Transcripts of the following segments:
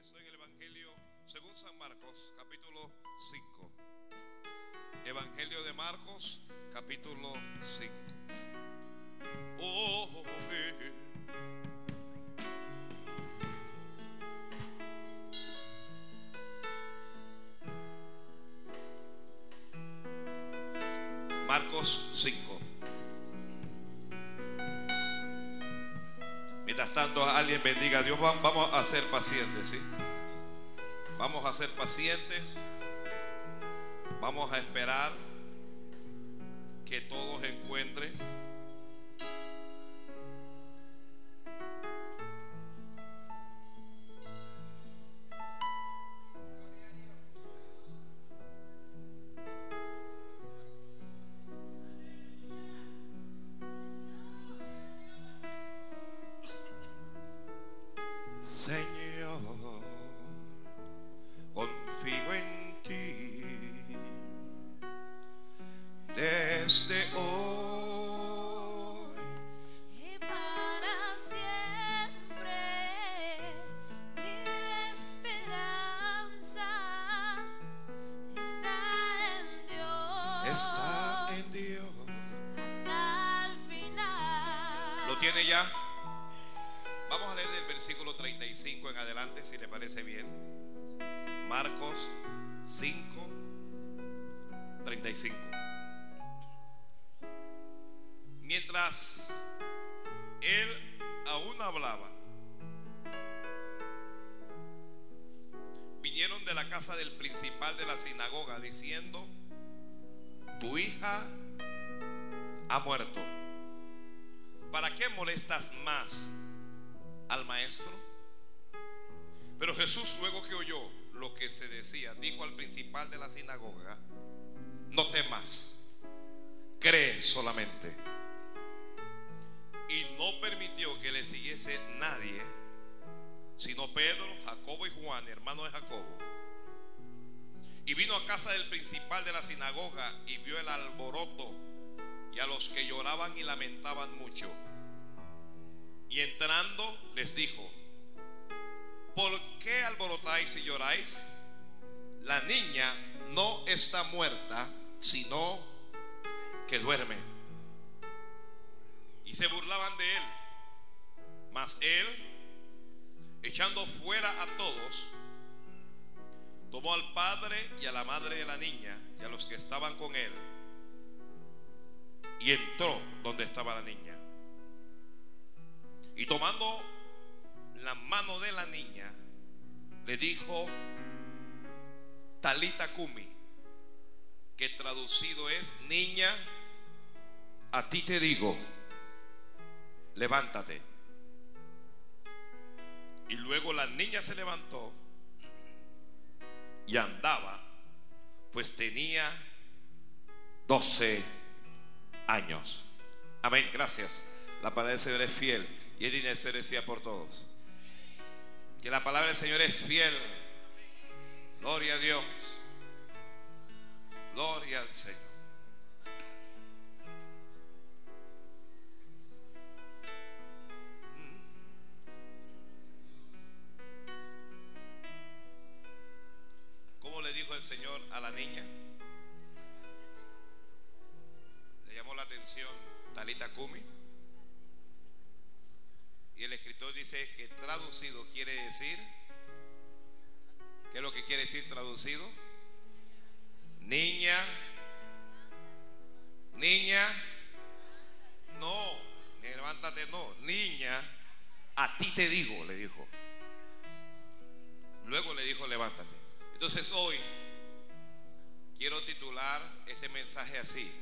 Estoy en el Evangelio según San Marcos, capítulo 5. Evangelio de Marcos, capítulo 5. Oh, eh. Marcos 5. Tanto, alguien bendiga a Dios. Vamos a ser pacientes, ¿sí? Vamos a ser pacientes. Vamos a esperar que todos encuentren principal de la sinagoga y vio el alboroto y a los que lloraban y lamentaban mucho. Y entrando les dijo, ¿por qué alborotáis y lloráis? La niña no está muerta, sino que duerme. Y se burlaban de él. Mas él, echando fuera a todos, tomó al padre y a la madre de la niña y a los que estaban con él y entró donde estaba la niña. Y tomando la mano de la niña, le dijo, Talita Kumi, que traducido es, niña, a ti te digo, levántate. Y luego la niña se levantó y andaba, pues tenía 12 años. Amén, gracias. La palabra del Señor es fiel y Él intercedía por todos. Que la palabra del Señor es fiel. Gloria a Dios. Gloria al Señor. ¿Cómo le dijo el Señor a la niña? Le llamó la atención Talita Kumi. Y el escritor dice que traducido quiere decir, ¿qué es lo que quiere decir traducido? Niña, niña, no, levántate, no, niña, a ti te digo, le dijo. Luego le dijo, levántate. Entonces hoy quiero titular este mensaje así.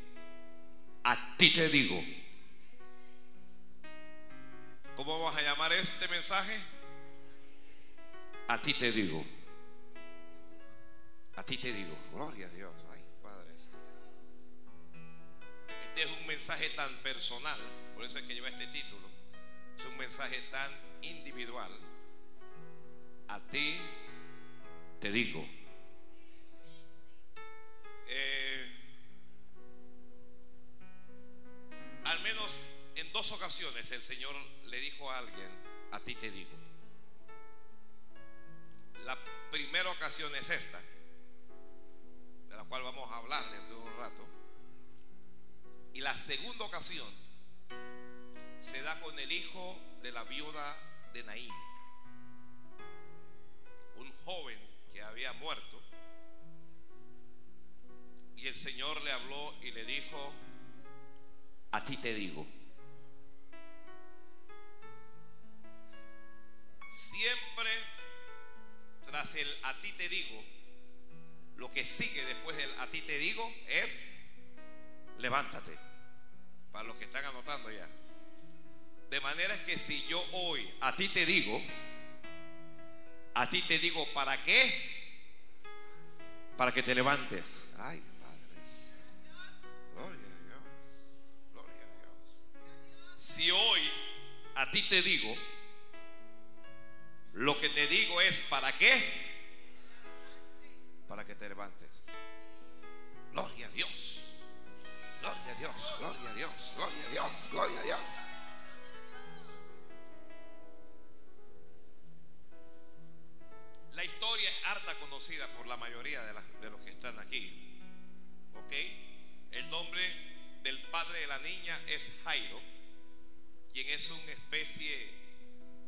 A ti te digo. ¿Cómo vamos a llamar este mensaje? A ti te digo. A ti te digo. Gloria a Dios. Ay, Padre. Este es un mensaje tan personal. Por eso es que lleva este título. Es un mensaje tan individual. A ti te digo. Eh, al menos en dos ocasiones el Señor le dijo a alguien, a ti te digo. ocasión es esta, de la cual vamos a hablar dentro de un rato. Y la segunda ocasión se da con el hijo de la viuda de Naín, un joven que había muerto. Y el Señor le habló y le dijo, a ti te digo, siempre tras el a ti te digo, lo que sigue después del a ti te digo es levántate. Para los que están anotando ya. De manera que si yo hoy a ti te digo, a ti te digo, ¿para qué? Para que te levantes. Ay, padres. Gloria a Dios. Gloria a Dios. Si hoy a ti te digo, lo que te digo es, ¿para qué? Para que te levantes. Gloria a Dios. Gloria a Dios, gloria a Dios, gloria a Dios, gloria a Dios. La historia es harta conocida por la mayoría de, los que están aquí. ¿Ok? El nombre del padre de la niña es Jairo, quien es una especie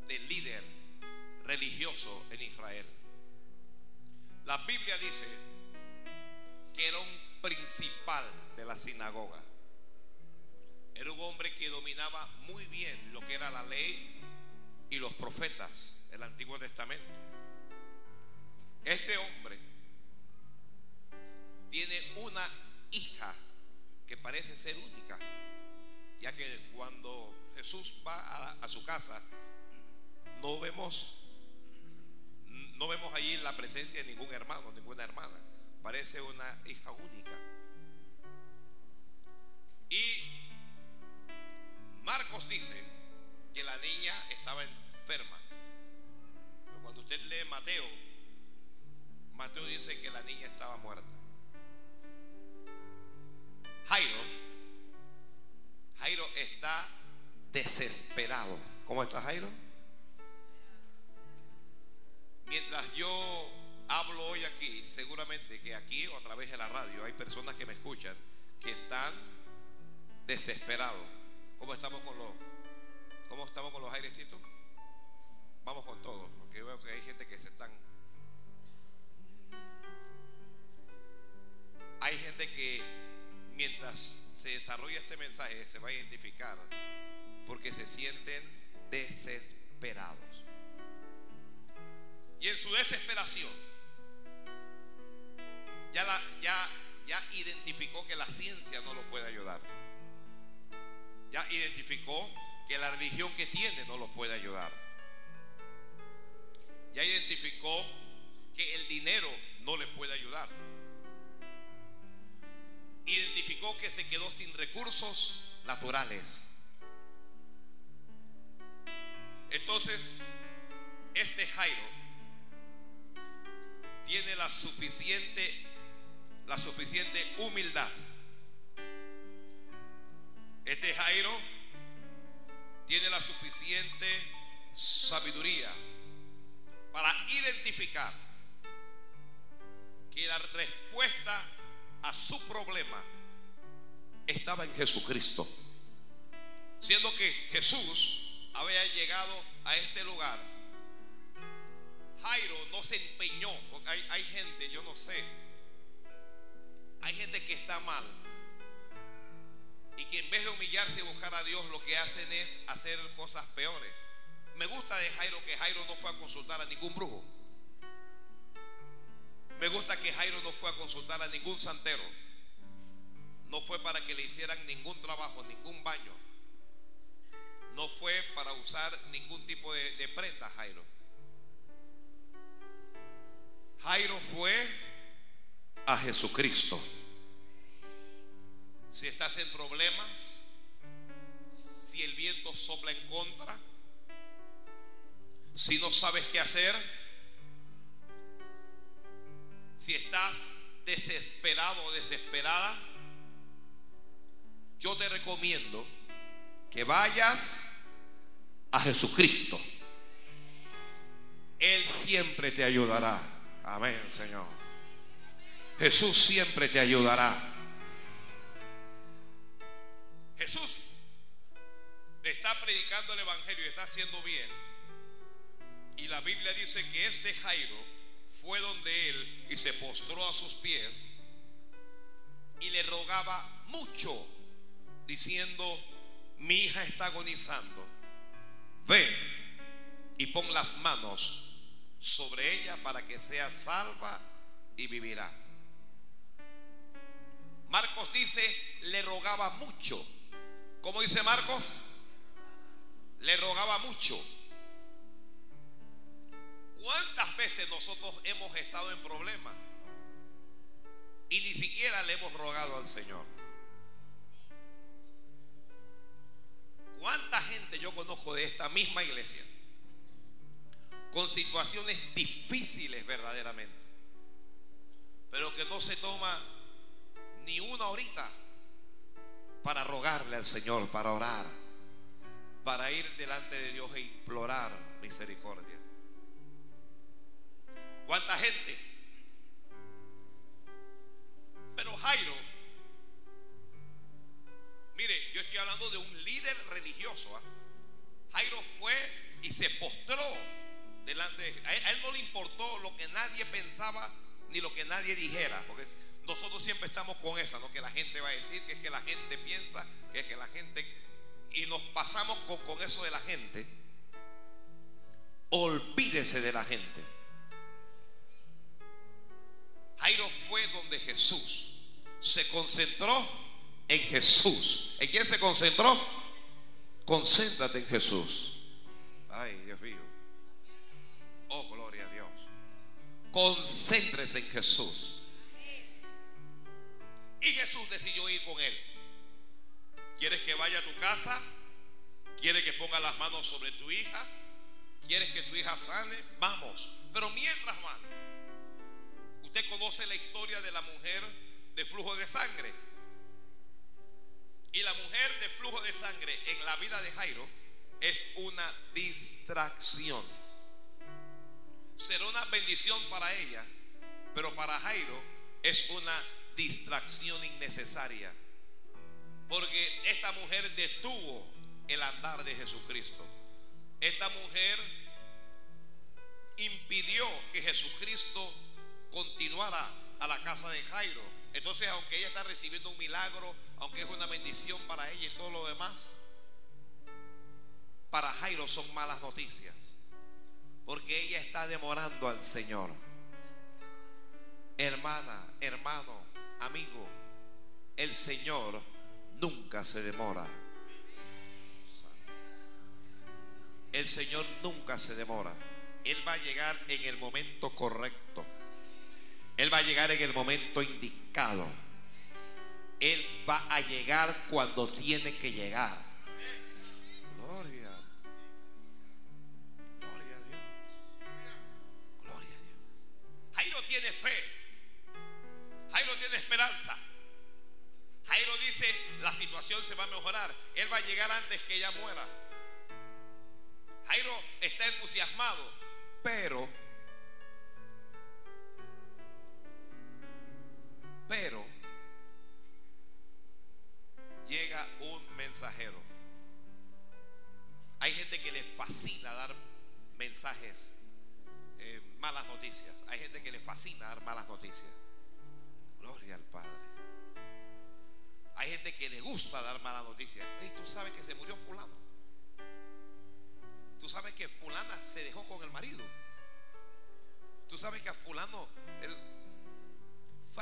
de líder religioso en Israel. La Biblia dice que era un principal de la sinagoga. Era un hombre que dominaba muy bien lo que era la ley y los profetas del Antiguo Testamento. Este hombre tiene una hija que parece ser única, ya que cuando Jesús va a, su casa, no vemos no vemos allí la presencia de ningún hermano, ninguna hermana. Parece una hija única. Y Marcos dice que la niña estaba enferma. Pero cuando usted lee Mateo, Mateo dice que la niña estaba muerta. Jairo, Jairo está desesperado. ¿Cómo está Jairo? Mientras yo hablo hoy aquí, seguramente que aquí o a través de la radio hay personas que me escuchan que están desesperados. ¿Cómo estamos con los cómo estamos con los aires, Tito? Vamos con todo, porque veo que hay gente que se están Hay gente que mientras se desarrolla este mensaje se va a identificar porque se sienten desesperados. Y en su desesperación, ya, ya, ya identificó que la ciencia no lo puede ayudar. Ya identificó que la religión que tiene no lo puede ayudar. Ya identificó que el dinero no le puede ayudar. Identificó que se quedó sin recursos naturales. Entonces, este Jairo tiene la suficiente la suficiente humildad. Este Jairo tiene la suficiente sabiduría para identificar que la respuesta a su problema estaba en Jesucristo. Siendo que Jesús había llegado a este lugar Jairo no se empeñó, porque hay, hay gente, yo no sé, hay gente que está mal y que en vez de humillarse y buscar a Dios lo que hacen es hacer cosas peores. Me gusta de Jairo que Jairo no fue a consultar a ningún brujo. Me gusta que Jairo no fue a consultar a ningún santero. No fue para que le hicieran ningún trabajo, ningún baño. No fue para usar ningún tipo de, de prenda, Jairo. Jairo fue a Jesucristo. Si estás en problemas, si el viento sopla en contra, si no sabes qué hacer, si estás desesperado o desesperada, yo te recomiendo que vayas a Jesucristo. Él siempre te ayudará. Amén, Señor. Jesús siempre te ayudará. Jesús está predicando el Evangelio y está haciendo bien. Y la Biblia dice que este Jairo fue donde él y se postró a sus pies y le rogaba mucho, diciendo, mi hija está agonizando, ven y pon las manos sobre ella para que sea salva y vivirá. Marcos dice, le rogaba mucho. ¿Cómo dice Marcos? Le rogaba mucho. ¿Cuántas veces nosotros hemos estado en problemas y ni siquiera le hemos rogado al Señor? ¿Cuánta gente yo conozco de esta misma iglesia con situaciones difíciles verdaderamente, pero que no se toma ni una horita para rogarle al Señor, para orar, para ir delante de Dios e implorar misericordia? ¿Cuánta gente? Pero Jairo, mire, yo estoy hablando de un líder religioso. ¿ah? Jairo fue y se postró delante de él, a él no le importó lo que nadie pensaba ni lo que nadie dijera, porque nosotros siempre estamos con esa, ¿no? Que la gente va a decir, que es que la gente piensa, que es que la gente y nos pasamos con, con eso de la gente. Olvídese de la gente. Jairo fue donde Jesús se concentró en Jesús. ¿En quién se concentró? Concéntrate en Jesús. Ay, Dios mío. Oh, gloria a Dios. Concéntrese en Jesús. Y Jesús decidió ir con él. ¿Quieres que vaya a tu casa? ¿Quieres que ponga las manos sobre tu hija? ¿Quieres que tu hija sane? Vamos. Pero mientras van, usted conoce la historia de la mujer de flujo de sangre. Y la mujer de flujo de sangre en la vida de Jairo es una distracción. Será una bendición para ella, pero para Jairo es una distracción innecesaria. Porque esta mujer detuvo el andar de Jesucristo. Esta mujer impidió que Jesucristo continuara a la casa de Jairo. Entonces, aunque ella está recibiendo un milagro, aunque es una bendición para ella y todo lo demás, para Jairo son malas noticias. Porque ella está demorando al Señor. Hermana, hermano, amigo, el Señor nunca se demora. El Señor nunca se demora. Él va a llegar en el momento correcto. Él va a llegar en el momento indicado. Él va a llegar cuando tiene que llegar. Gloria. Gloria a Dios. Gloria a Dios. Jairo tiene fe. Jairo tiene esperanza. Jairo dice, la situación se va a mejorar. Él va a llegar antes que ella muera. Jairo está entusiasmado, pero, pero, llega un mensajero. Hay gente que le fascina dar mensajes, eh, malas noticias. Hay gente que le fascina dar malas noticias. Gloria al Padre. Hay gente que le gusta dar malas noticias. Tú sabes que se murió fulano. Tú sabes que fulana se dejó con el marido. Tú sabes que a fulano, el,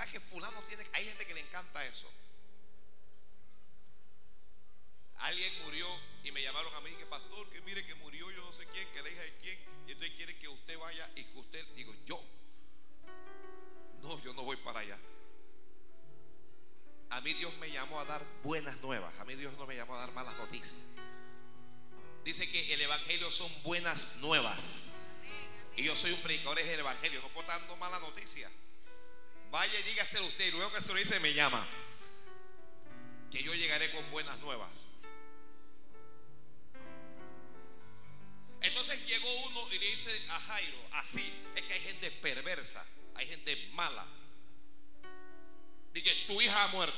que fulano tiene, hay gente que le encanta eso. Alguien murió y me llamaron a mí que pastor, que mire que murió yo no sé quién, que la hija de quién, y entonces quiere que usted vaya y que usted, digo yo, no, yo no voy para allá. A mí Dios me llamó a dar buenas nuevas, a mí Dios no me llamó a dar malas noticias. Dice que el Evangelio son buenas nuevas. Y yo soy un predicador del Evangelio, no puedo estar dando mala noticia. Vaya y dígaselo usted, y luego que se lo dice, me llama. Que yo llegaré con buenas nuevas. Entonces llegó uno y le dice a Jairo, así, es que hay gente perversa, hay gente mala. Dice, tu hija ha muerto.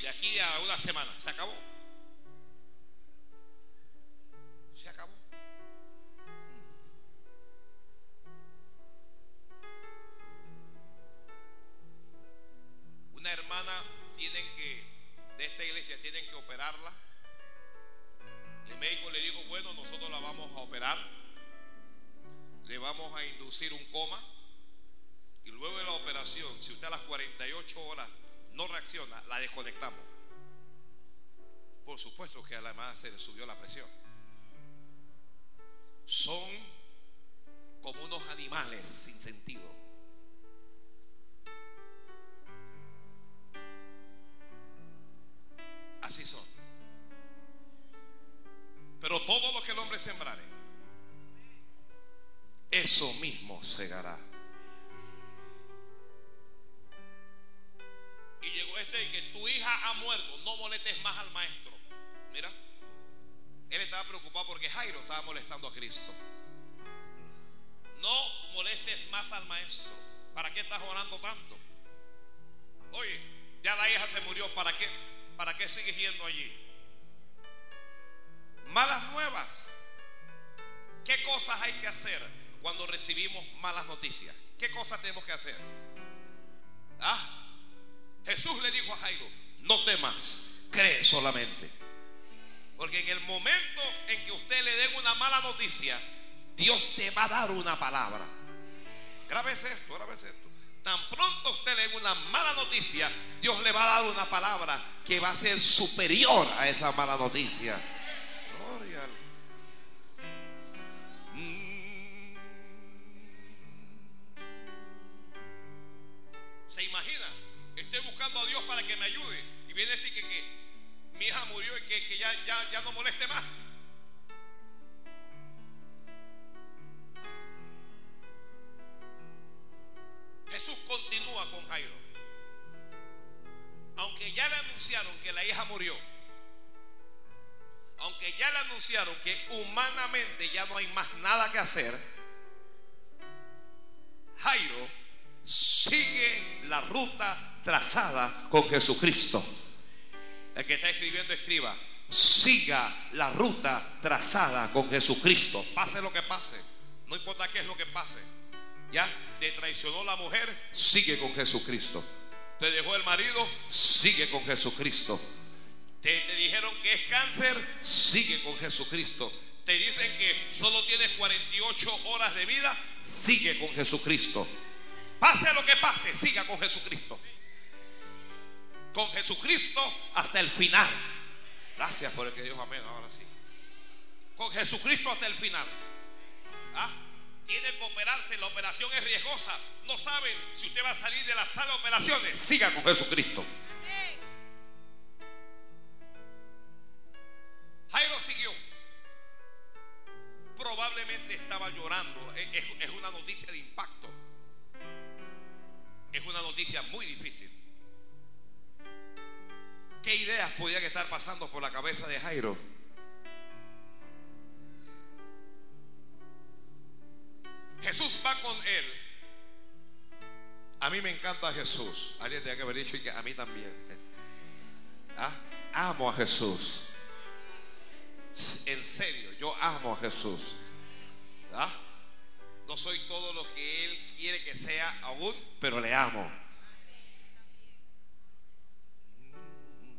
De aquí a una semana, se acabó. Supuesto que a la hermana se le subió la presión. Oye, ya la hija se murió, ¿para qué? ¿Para qué sigues yendo allí? Malas nuevas. ¿Qué cosas hay que hacer cuando recibimos malas noticias? ¿Qué cosas tenemos que hacer? Ah, Jesús le dijo a Jairo, no temas, cree solamente. Porque en el momento en que usted le den una mala noticia, Dios te va a dar una palabra. Grábese esto, grábese esto. Tan pronto usted le una mala noticia, Dios le va a dar una palabra que va a ser superior a esa mala noticia. Ya no hay más nada que hacer. Jairo sigue la ruta trazada con Jesucristo. El que está escribiendo, escriba. Siga la ruta trazada con Jesucristo. Pase lo que pase. No importa qué es lo que pase. Ya te traicionó la mujer, sigue con Jesucristo. Te dejó el marido, sigue con Jesucristo. Te, te dijeron que es cáncer, sigue con Jesucristo. Te dicen que solo tienes 48 horas de vida, sigue con Jesucristo. Pase lo que pase, siga con Jesucristo. Con Jesucristo hasta el final. Gracias por el que dijo amén. Ahora sí. Con Jesucristo hasta el final. ¿Ah? Tiene que operarse, la operación es riesgosa. No saben si usted va a salir de la sala de operaciones. Siga con Jesucristo. Jairo siguió. Probablemente estaba llorando. Es, una noticia de impacto. Es una noticia muy difícil. ¿Qué ideas podían estar pasando por la cabeza de Jairo? Jesús va con él. A mí me encanta Jesús. Alguien tenía que haber dicho que a mí también. ¿Ah? Amo a Jesús. En serio, yo amo a Jesús. ¿Ah? No soy todo lo que Él quiere que sea aún, pero le amo. Mm.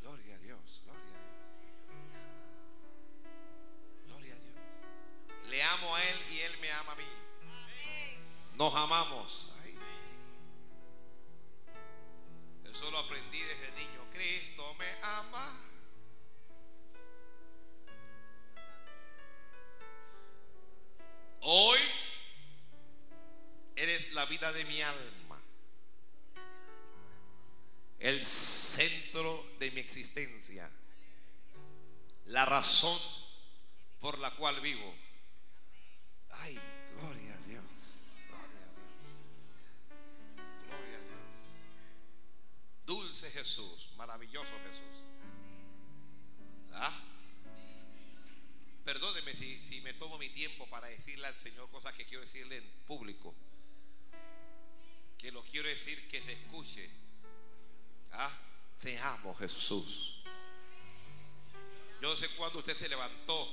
Gloria a Dios, gloria a Dios. Le amo a Él y Él me ama a mí. Nos amamos. Eso lo aprendí desde niño. Cristo me ama. De mi alma. el centro de mi existencia, la razón por la cual vivo. Ay, gloria a Dios, gloria a Dios, gloria a Dios. Dulce Jesús, maravilloso Jesús. ¿Ah? Perdóneme si, si me tomo mi tiempo para decirle al Señor cosas que quiero decirle en público. Que lo quiero decir que se escuche. Ah, te amo Jesús. Yo no sé cuándo usted se levantó,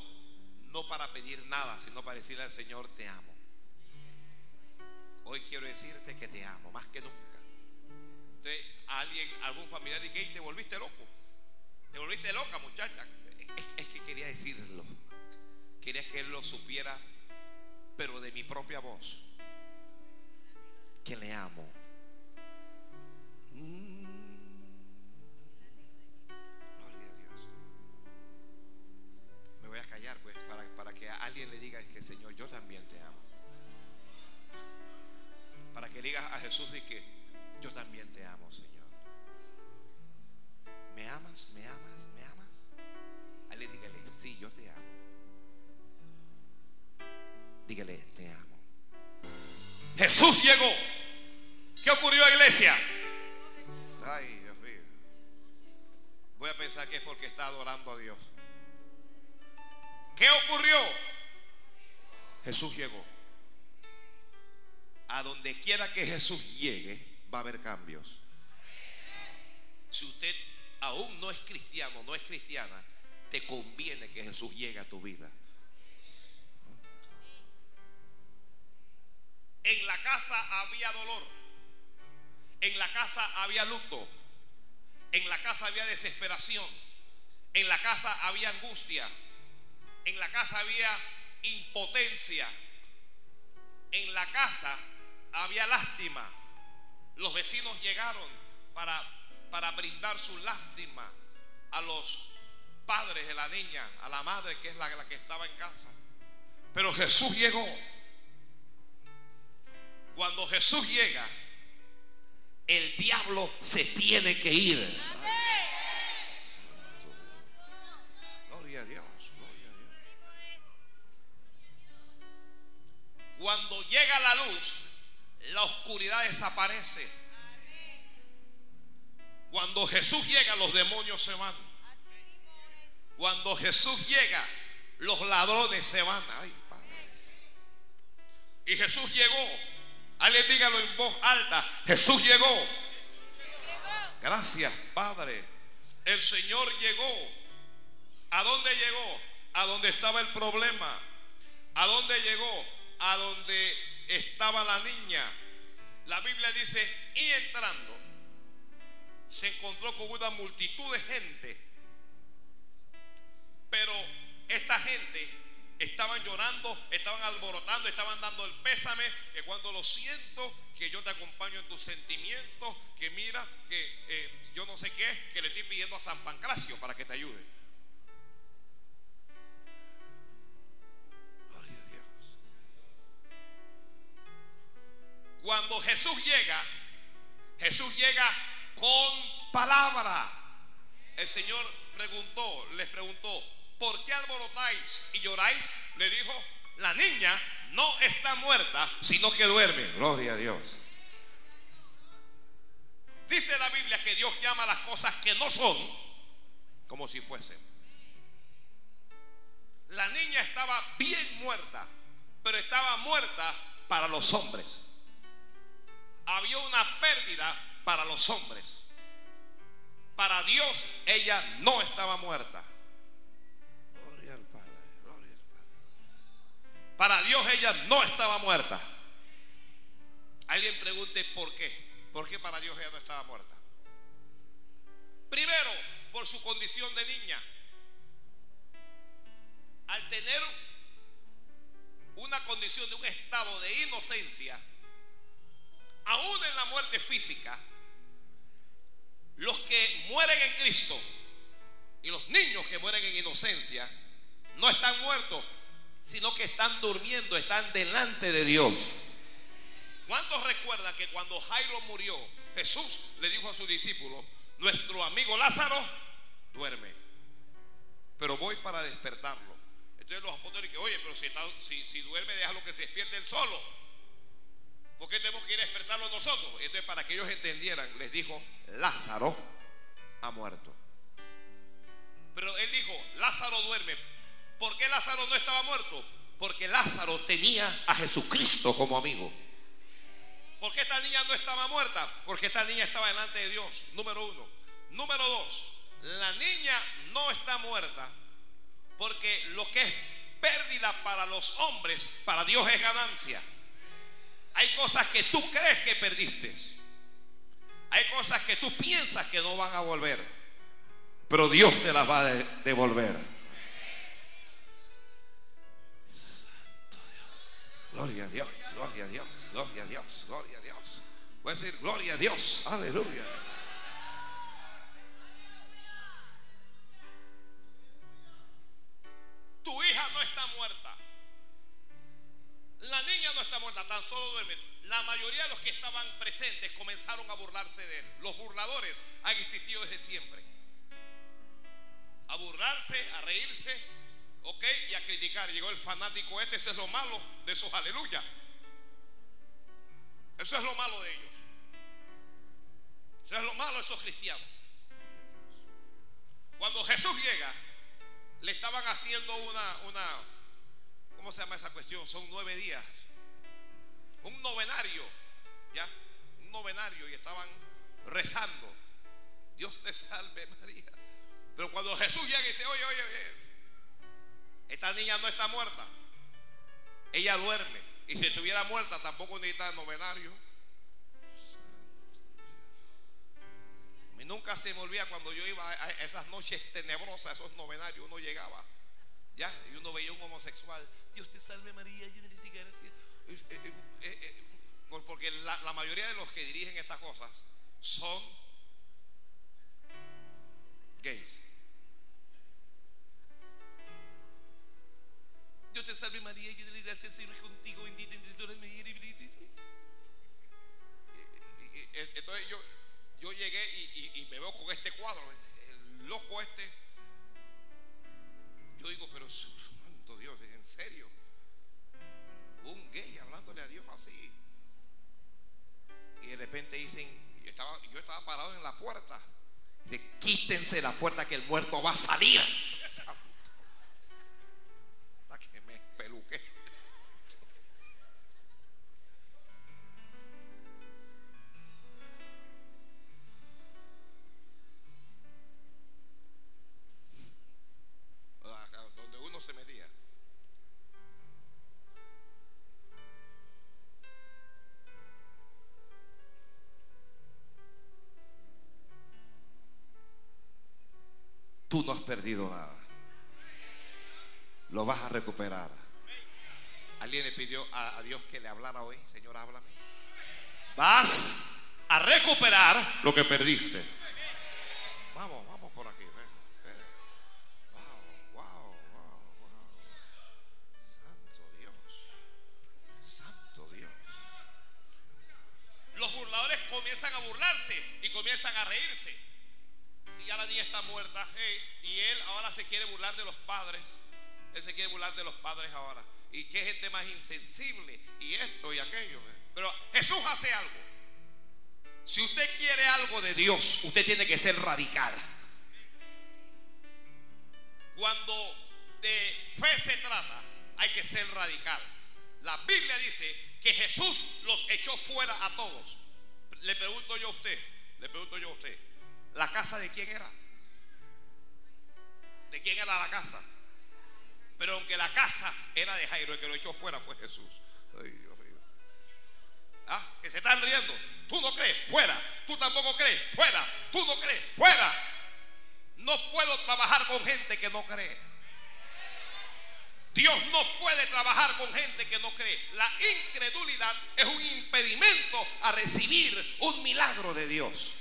no para pedir nada, sino para decirle al Señor, te amo. Hoy quiero decirte que te amo, más que nunca. Entonces, alguien, algún familiar dice, "Ey, te volviste loco. Te volviste loca, muchacha. Es, es que quería decirlo. Quería que él lo supiera, pero de mi propia voz. Que le amo. Mm. Gloria a Dios. Me voy a callar, pues, para, para que alguien le diga que Señor, yo también te amo. Para que digas a Jesús de que yo también te amo, Señor. ¿Me amas? ¿Me amas? ¿Me amas? A él dígale, sí, yo te amo. Dígale, te amo. Jesús llegó. ¿Qué ocurrió, iglesia? Ay, Dios mío. Voy a pensar que es porque está adorando a Dios. ¿Qué ocurrió? Jesús llegó. A donde quiera que Jesús llegue, va a haber cambios. Si usted aún no es cristiano, no es cristiana, te conviene que Jesús llegue a tu vida. En la casa había dolor. En la casa había luto. En la casa había desesperación. En la casa había angustia. En la casa había impotencia. En la casa había lástima. Los vecinos llegaron para, para brindar su lástima a los padres de la niña, a la madre que es la, la que estaba en casa. Pero Jesús llegó. Cuando Jesús llega, el diablo se tiene que ir. Gloria a Dios. Cuando llega la luz, la oscuridad desaparece. Cuando Jesús llega, los demonios se van. Cuando Jesús llega, los ladrones se van. Ay. Y Jesús llegó. Alguien dígalo en voz alta. Jesús llegó. Gracias, Padre. El Señor llegó. ¿A dónde llegó? A donde estaba el problema. ¿A dónde llegó? A donde estaba la niña. La Biblia dice, y entrando, se encontró con una multitud de gente. Pero esta gente estaban llorando, estaban alborotando, estaban dando el pésame, que cuando lo siento, que yo te acompaño en tus sentimientos, que mira, que eh, yo no sé qué, que le estoy pidiendo a San Pancracio para que te ayude. Gloria a Dios. Cuando Jesús llega, Jesús llega con palabra. El Señor preguntó, les preguntó, ¿por qué alborotáis y lloráis? Le dijo, la niña no está muerta, sino que duerme. Gloria a Dios. Dice la Biblia que Dios llama las cosas que no son como si fuesen. La niña estaba bien muerta, pero estaba muerta para los hombres. Había una pérdida para los hombres. Para Dios ella no estaba muerta. Para Dios ella no estaba muerta. Alguien pregunte por qué. ¿Por qué para Dios ella no estaba muerta? Primero, por su condición de niña. Al tener una condición de un estado de inocencia, aún en la muerte física, los que mueren en Cristo y los niños que mueren en inocencia no están muertos, sino que están durmiendo, están delante de Dios. ¿Cuántos recuerdan que cuando Jairo murió, Jesús le dijo a sus discípulos, nuestro amigo Lázaro duerme, pero voy para despertarlo. Entonces los apóstoles que, oye, pero si, si, si duerme, déjalo que se despierte él solo. ¿Por qué tenemos que ir a despertarlo nosotros? Entonces, para que ellos entendieran, les dijo, Lázaro ha muerto. Pero él dijo, Lázaro duerme. ¿Por qué Lázaro no estaba muerto? Porque Lázaro tenía a Jesucristo como amigo. ¿Por qué esta niña no estaba muerta? Porque esta niña estaba delante de Dios. Número uno. Número dos. La niña no está muerta porque lo que es pérdida para los hombres, para Dios es ganancia. Hay cosas que tú crees que perdiste. Hay cosas que tú piensas que no van a volver. Pero Dios te las va a de- devolver. Gloria a Dios, gloria a Dios, gloria a Dios, gloria a Dios. Voy a decir gloria a Dios, aleluya. Tu hija no está muerta. La niña no está muerta, tan solo duerme. La mayoría de los que estaban presentes comenzaron a burlarse de él. Los burladores han existido desde siempre. A burlarse, a reírse, ok, y a criticar. Llegó el fanático este, eso es lo malo de esos aleluya. Eso es lo malo de ellos. Eso es lo malo de esos cristianos. Cuando Jesús llega, le estaban haciendo una, una, ¿cómo se llama esa cuestión? Son nueve días. Un novenario, ¿ya? Un novenario y estaban rezando. Dios te salve María. Pero cuando Jesús llega y dice, oye, oye, oye, esta niña no está muerta. Ella duerme. Y si estuviera muerta tampoco necesita novenario. Nunca se me olvida cuando yo iba a esas noches tenebrosas, esos novenarios, uno llegaba, ya, y uno veía un homosexual. Dios te salve María, llena de gracia. Eh, eh, eh, eh, por- porque la, la mayoría de los que dirigen estas cosas son María, llena de gracia, Señor contigo, bendita entre todas las mujeres. Entonces yo, yo llegué y me veo con este cuadro, el loco este. Yo digo, pero santo Dios, en serio. Un gay hablándole a Dios así. Y de repente dicen, yo estaba, yo estaba parado en la puerta. Dice, quítense la puerta que el muerto va a salir. A, Dios que le hablara hoy. Señor, háblame. Vas a recuperar lo que perdiste. Vamos, vamos por aquí. ven. Wow, wow, wow, wow. Santo Dios. Santo Dios. Los burladores comienzan a burlarse y comienzan a reírse. Si ya la niña está muerta, y él ahora se quiere burlar de los padres. Él se quiere burlar de los padres ahora. Y qué gente más insensible. Y esto y aquello. eh. Pero Jesús hace algo. Si usted quiere algo de Dios, usted tiene que ser radical. Cuando de fe se trata, hay que ser radical. La Biblia dice que Jesús los echó fuera a todos. Le pregunto yo a usted, le pregunto yo a usted, ¿la casa de quién era? ¿De quién era la casa? Pero aunque la casa era de Jairo, el que lo echó fuera fue Jesús. Ay, Dios mío. Ah, que se están riendo. Tú no crees, fuera. Tú tampoco crees, fuera. Tú no crees, fuera. No puedo trabajar con gente que no cree. Dios no puede trabajar con gente que no cree. La incredulidad es un impedimento a recibir un milagro de Dios.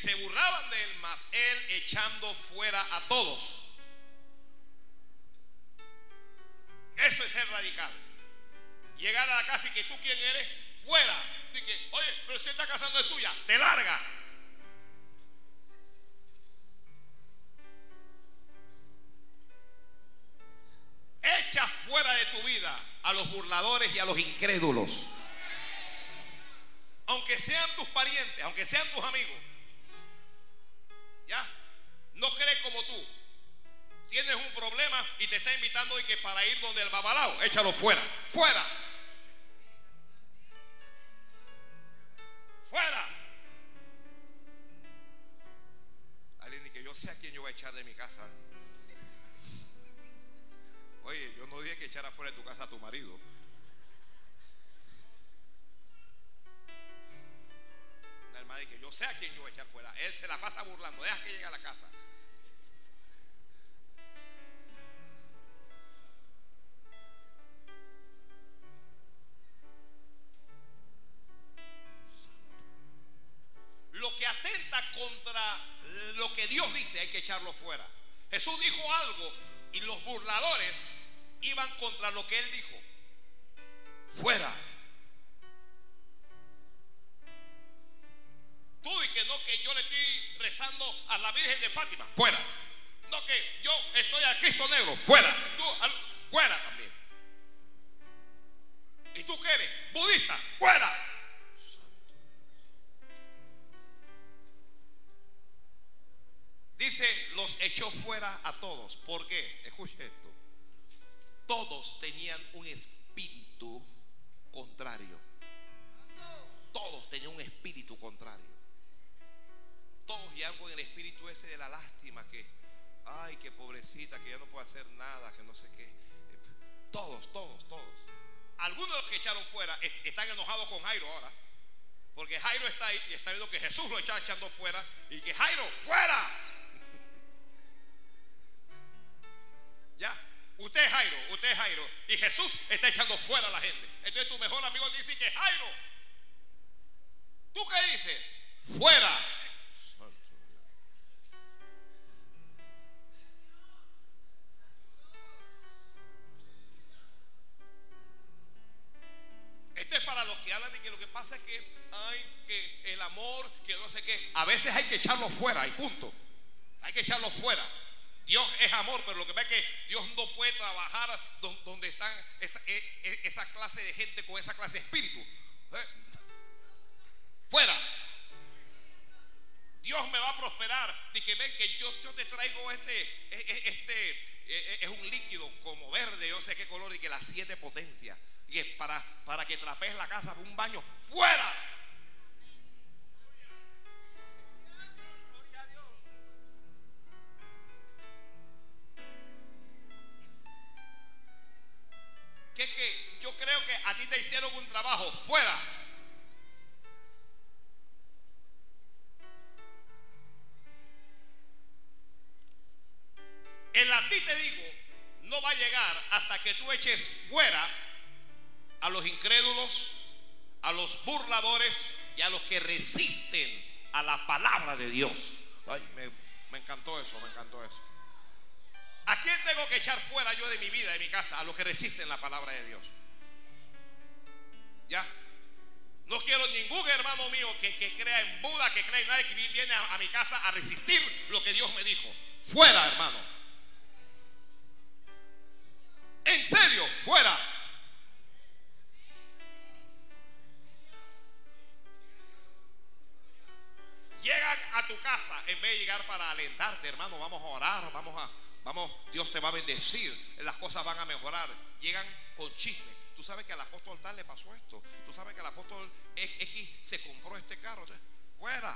Se burlaban de él, mas él echando fuera a todos. Eso es ser radical. Llegar a la casa y que tú quién eres, fuera. Oye, pero si esta casa no es tuya, te larga. Echa fuera de tu vida a los burladores y a los incrédulos. Aunque sean tus parientes, aunque sean tus amigos. ¿Ya? No cree como tú. Tienes un problema y te está invitando y que para ir donde el babalao, échalo fuera. Fuera. Fuera. Alguien que yo sé a quién yo voy a echar de mi casa. Oye, yo no dije que echara fuera de tu casa a tu marido. Dice que yo sé a quién yo voy a echar fuera. Él se la pasa burlando. Deja que llegue a la casa. Lo que atenta contra lo que Dios dice hay que echarlo fuera. Jesús dijo algo y los burladores iban contra lo que él dijo. Fuera. No que yo le estoy rezando a la Virgen de Fátima. Fuera. No que yo estoy al Cristo negro. Fuera. Tú al- fuera también. ¿Y tú qué eres? Budista. Fuera. Dice, los echó fuera a todos. ¿Por qué? Escuche esto. Todos tenían un espíritu contrario. Todos tenían un espíritu contrario. Todos ya con el espíritu ese de la lástima que, ay, qué pobrecita, que ya no puede hacer nada, que no sé qué. Todos, todos, todos. Algunos de los que echaron fuera est- están enojados con Jairo ahora. Porque Jairo está ahí y está viendo que Jesús lo está echando fuera. Y que Jairo, fuera. Ya. Usted es Jairo, usted es Jairo. Y Jesús está echando fuera a la gente. Entonces tu mejor amigo dice que Jairo. ¿Tú qué dices? Fuera. A veces hay que echarlo fuera y punto. Hay que echarlo fuera. Dios es amor, pero lo que pasa es que Dios no puede trabajar don- donde están esa, e- e- esa clase de gente con esa clase de espíritu. ¿Eh? Fuera. Dios me va a prosperar. Y que ven que yo, te traigo este, e- este, es un líquido como verde, yo sé qué color, y que las siete potencias. Y es para, para que trapees la casa un baño. ¡Fuera! A ti te hicieron un trabajo. ¡Fuera! El a ti te digo no va a llegar hasta que tú eches fuera a los incrédulos, a los burladores y a los que resisten a la palabra de Dios. Ay, me, encantó eso, me encantó eso. ¿A quién tengo que echar fuera yo de mi vida, de mi casa? A los que resisten la palabra de Dios. ¿Ya? No quiero ningún hermano mío que, que crea en Buda, que crea en nadie, que viene a, mi casa a resistir lo que Dios me dijo. Fuera, hermano. En serio, fuera. Llegan a tu casa en vez de llegar para alentarte, hermano. Vamos a orar, vamos a, vamos, Dios te va a bendecir, las cosas van a mejorar. Llegan con chisme. Tú sabes que al apóstol tal le pasó esto. Tú sabes que el apóstol X se compró este carro. Fuera.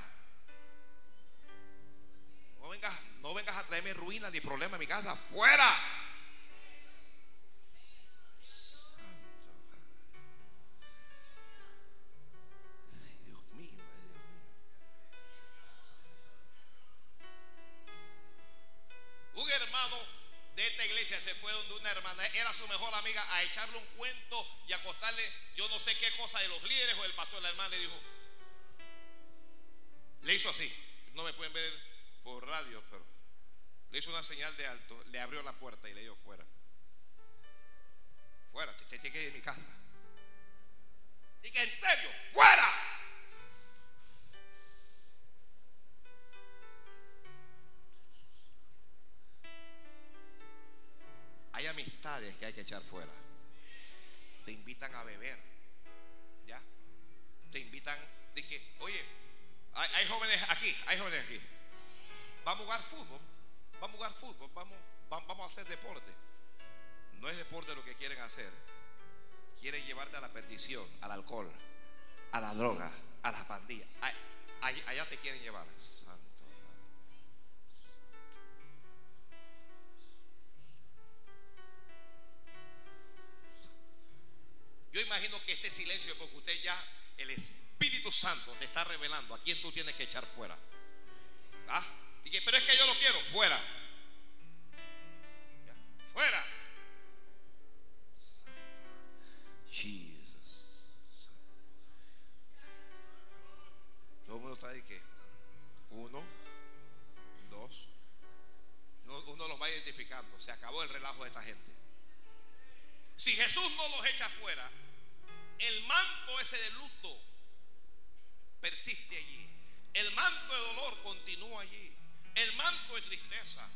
No vengas, no vengas a traerme ruina ni problema en mi casa. Fuera. Un hermano de esta iglesia se fue donde una hermana, era su mejor amiga, a echarle un cuento y a contarle yo no sé qué cosa de los líderes o del pastor. La hermana le dijo, le hizo así, no me pueden ver por radio, pero le hizo una señal de alto, le abrió la puerta y le dio fuera. fuera, te, te que ir de mi casa. Y que en serio, fuera. Hay amistades que hay que echar fuera. Te invitan a beber. ¿Ya? Te invitan que, oye, hay, jóvenes aquí, hay jóvenes aquí. Vamos a jugar fútbol. Vamos a jugar fútbol. Vamos, va- vamos a hacer deporte. No es deporte lo que quieren hacer. Quieren llevarte a la perdición, al alcohol, a la droga, a las pandillas. Allá te quieren llevar. Yo imagino que este silencio porque usted ya, el Espíritu Santo te está revelando a quién tú tienes que echar fuera. ¿Ah? Y pero es que yo lo quiero, fuera. Fuera. Jesus. Todo el mundo está ahí que uno, dos. Uno, uno los va identificando. Se acabó el relajo de esta gente. Si Jesús no los echa fuera, el manto ese de luto persiste allí. El manto de dolor continúa allí. El manto de tristeza.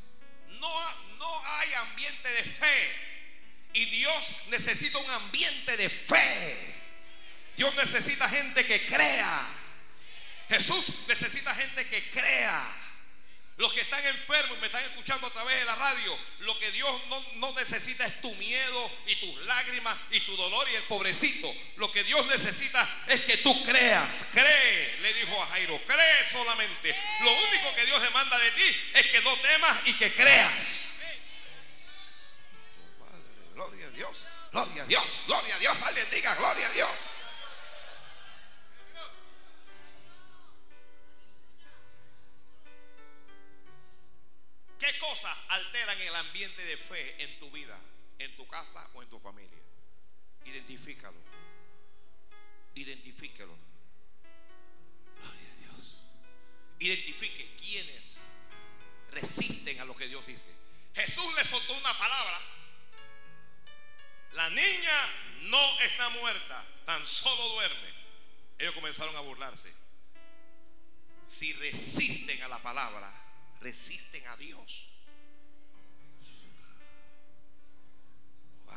No, no hay ambiente de fe. Y Dios necesita un ambiente de fe. Dios necesita gente que crea. Jesús necesita gente que crea. Los que están enfermos y me están escuchando a través de la radio, lo que Dios no, necesita es tu miedo y tus lágrimas y tu dolor y el pobrecito. Lo que Dios necesita es que tú creas. Cree, le dijo a Jairo, cree solamente. Lo único que Dios demanda de ti es que no temas y que creas. Gloria a Dios, gloria a Dios, gloria a Dios. Alguien diga, gloria a Dios. ¿Qué cosas alteran el ambiente de fe en tu vida, en tu casa o en tu familia? Identifícalo. Identifícalo. Gloria a Dios. Identifique quiénes resisten a lo que Dios dice. Jesús le soltó una palabra. La niña no está muerta, tan solo duerme. Ellos comenzaron a burlarse. Si resisten a la palabra, resisten a Dios. Wow.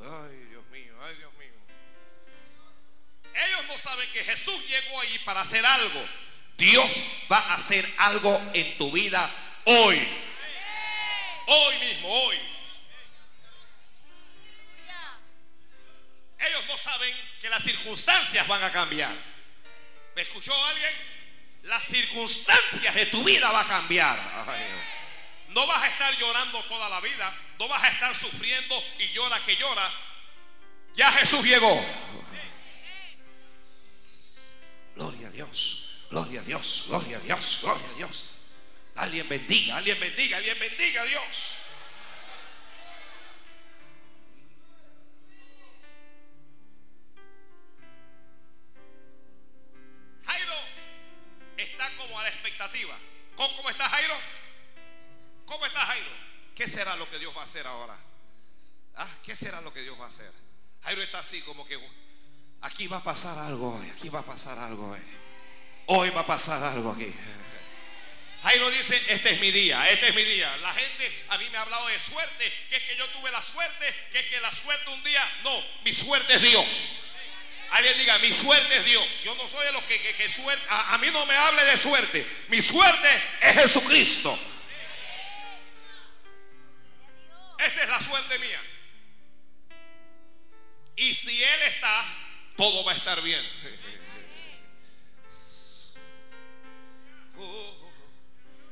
Ay, Dios mío, ay, Dios mío. Ellos no saben que Jesús llegó allí para hacer algo. Dios va a hacer algo en tu vida hoy. Hoy mismo, hoy. Ellos no saben que las circunstancias van a cambiar. ¿Me escuchó alguien? Las circunstancias de tu vida va a cambiar. No vas a estar llorando toda la vida. No vas a estar sufriendo y llora que llora. Ya Jesús llegó. Gloria a Dios. Gloria a Dios. Gloria a Dios. Gloria a Dios. Alguien bendiga, alguien bendiga, alguien bendiga a Dios. Jairo está como a la expectativa. ¿Cómo, está Jairo? ¿Cómo está Jairo? ¿Qué será lo que Dios va a hacer ahora? ¿Ah? ¿Qué será lo que Dios va a hacer? Jairo está así como que aquí va a pasar algo hoy, aquí va a pasar algo hoy. Hoy va a pasar algo aquí. Jairo dice, este es mi día, este es mi día. La gente a mí me ha hablado de suerte, que es que yo tuve la suerte, que es que la suerte un día, no, mi suerte es Dios. Alguien diga, mi suerte es Dios. Yo no soy de los que, que- que a, a mí no me hable de suerte. Mi suerte es Jesucristo. Esa es la suerte mía. Y si Él está, todo va a estar bien.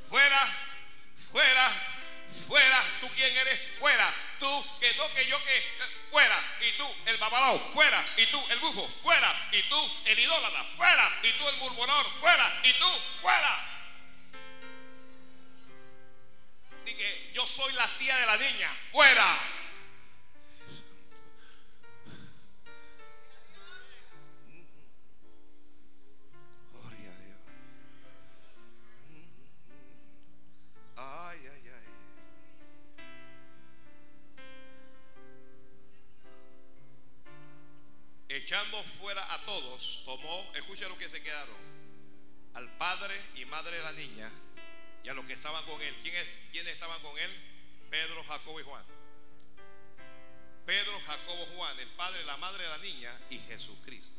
Fuera, fuera, fuera. ¿Tú quién eres? Fuera. Tú, que no, que yo, que fuera. Y tú, el babalao, fuera. Y tú, el bujo, fuera. Y tú, el idólatra, fuera. Y tú, el murmurador, fuera. Y tú, fuera. Dije, yo soy la tía de la niña, fuera. Escucha lo que se quedaron, al padre y madre de la niña y a los que estaban con él. ¿Quién es, ¿Quiénes estaban con él? Pedro, Jacobo y Juan. Pedro, Jacobo, Juan, el padre, la madre de la niña y Jesucristo.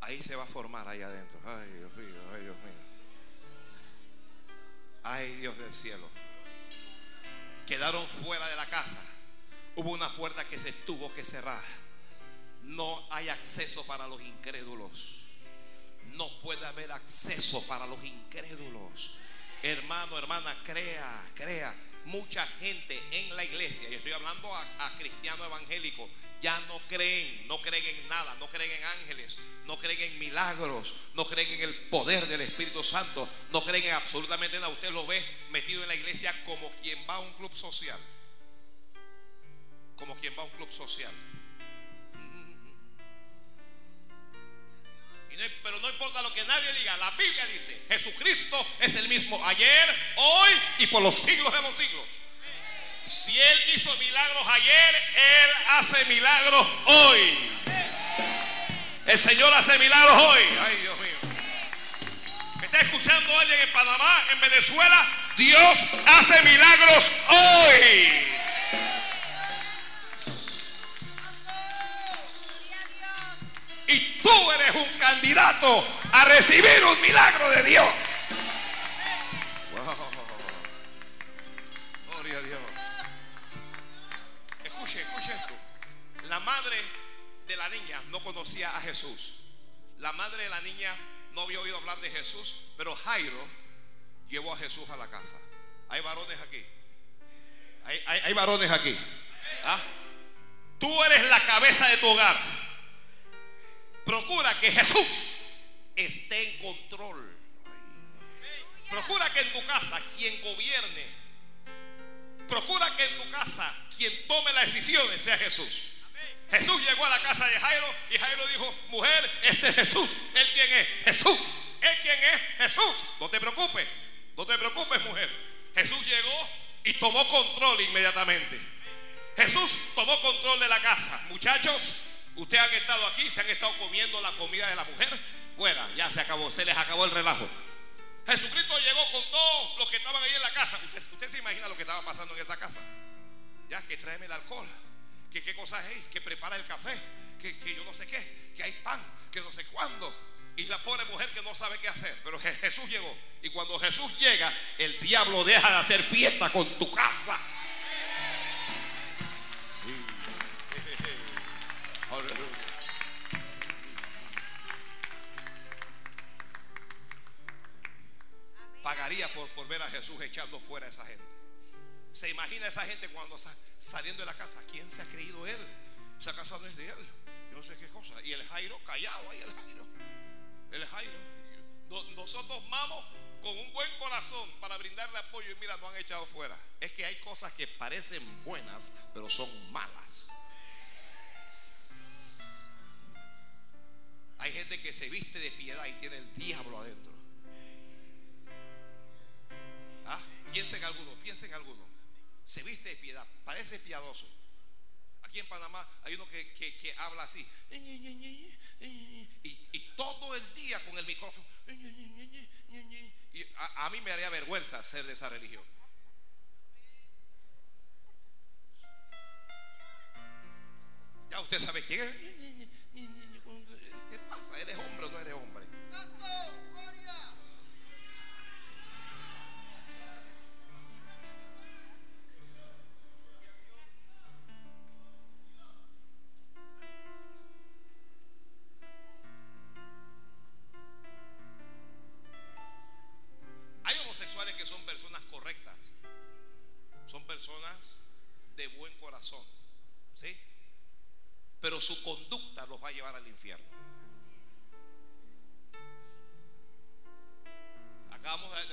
Ahí se va a formar ahí adentro. Ay, Dios mío, ay, Dios mío. Ay, Dios del cielo. Quedaron fuera de la casa. Hubo una puerta que se tuvo que cerrar. No hay acceso para los incrédulos. No puede haber acceso para los incrédulos. Hermano, hermana, crea, crea. Mucha gente en la iglesia, y estoy hablando a, a cristianos evangélicos, ya no creen, no creen en nada, no creen en ángeles, no creen en milagros, no creen en el poder del Espíritu Santo, no creen en absolutamente nada. Usted lo ve metido en la iglesia como quien va a un club social. Como quien va a un club social. Pero no importa lo que nadie diga, la Biblia dice, Jesucristo es el mismo ayer, hoy y por los siglos de los siglos. Si Él hizo milagros ayer, Él hace milagros hoy. El Señor hace milagros hoy. Ay, Dios mío. ¿Me está escuchando alguien en Panamá, en Venezuela? Dios hace milagros hoy. Tú eres un candidato a recibir un milagro de Dios. Wow. Gloria a Dios. Escuche, escuche esto. La madre de la niña no conocía a Jesús. La madre de la niña no había oído hablar de Jesús, pero Jairo llevó a Jesús a la casa. Hay varones aquí. Hay, varones aquí. ¿Ah? Tú eres la cabeza de tu hogar. Procura que Jesús esté en control. Procura que en tu casa quien gobierne, procura que en tu casa quien tome las decisiones sea Jesús. Jesús llegó a la casa de Jairo y Jairo dijo, mujer, este es Jesús. ¿Él quién es? Jesús. ¿Él quién es? Jesús. No te preocupes, no te preocupes, mujer. Jesús llegó y tomó control inmediatamente. Jesús tomó control de la casa. Muchachos, ustedes han estado aquí, se han estado comiendo la comida de la mujer. Fuera, ya se acabó, se les acabó el relajo. Jesucristo llegó con todos los que estaban ahí en la casa. Usted, se imagina lo que estaba pasando en esa casa. Ya, que tráeme el alcohol. Que qué cosas hay, que prepara el café. Que, que yo no sé qué, que hay pan, que no sé cuándo. Y la pobre mujer que no sabe qué hacer. Pero Je- Jesús llegó. Y cuando Jesús llega, el diablo deja de hacer fiesta con tu casa. Pagaría por, por ver a Jesús echando fuera a esa gente. Se imagina esa gente cuando sa- saliendo de la casa. ¿Quién se ha creído él? Esa casa no es de él. Yo no sé qué cosa. Y el Jairo callado ahí, el Jairo. El Jairo. No- Nosotros vamos con un buen corazón para brindarle apoyo y mira, nos han echado fuera. Es que hay cosas que parecen buenas, pero son malas. Hay gente que se viste de piedad y tiene el diablo adentro. ¿Ah? Piensa en alguno, piensa en alguno. Se viste de piedad, parece piadoso. Aquí en Panamá hay uno que, que- que habla así. Y, y todo el día con el micrófono. Y a, a mí me haría vergüenza ser de esa religión. Ya usted sabe quién es. ¿Qué pasa? ¿Eres hombre o no eres hombre?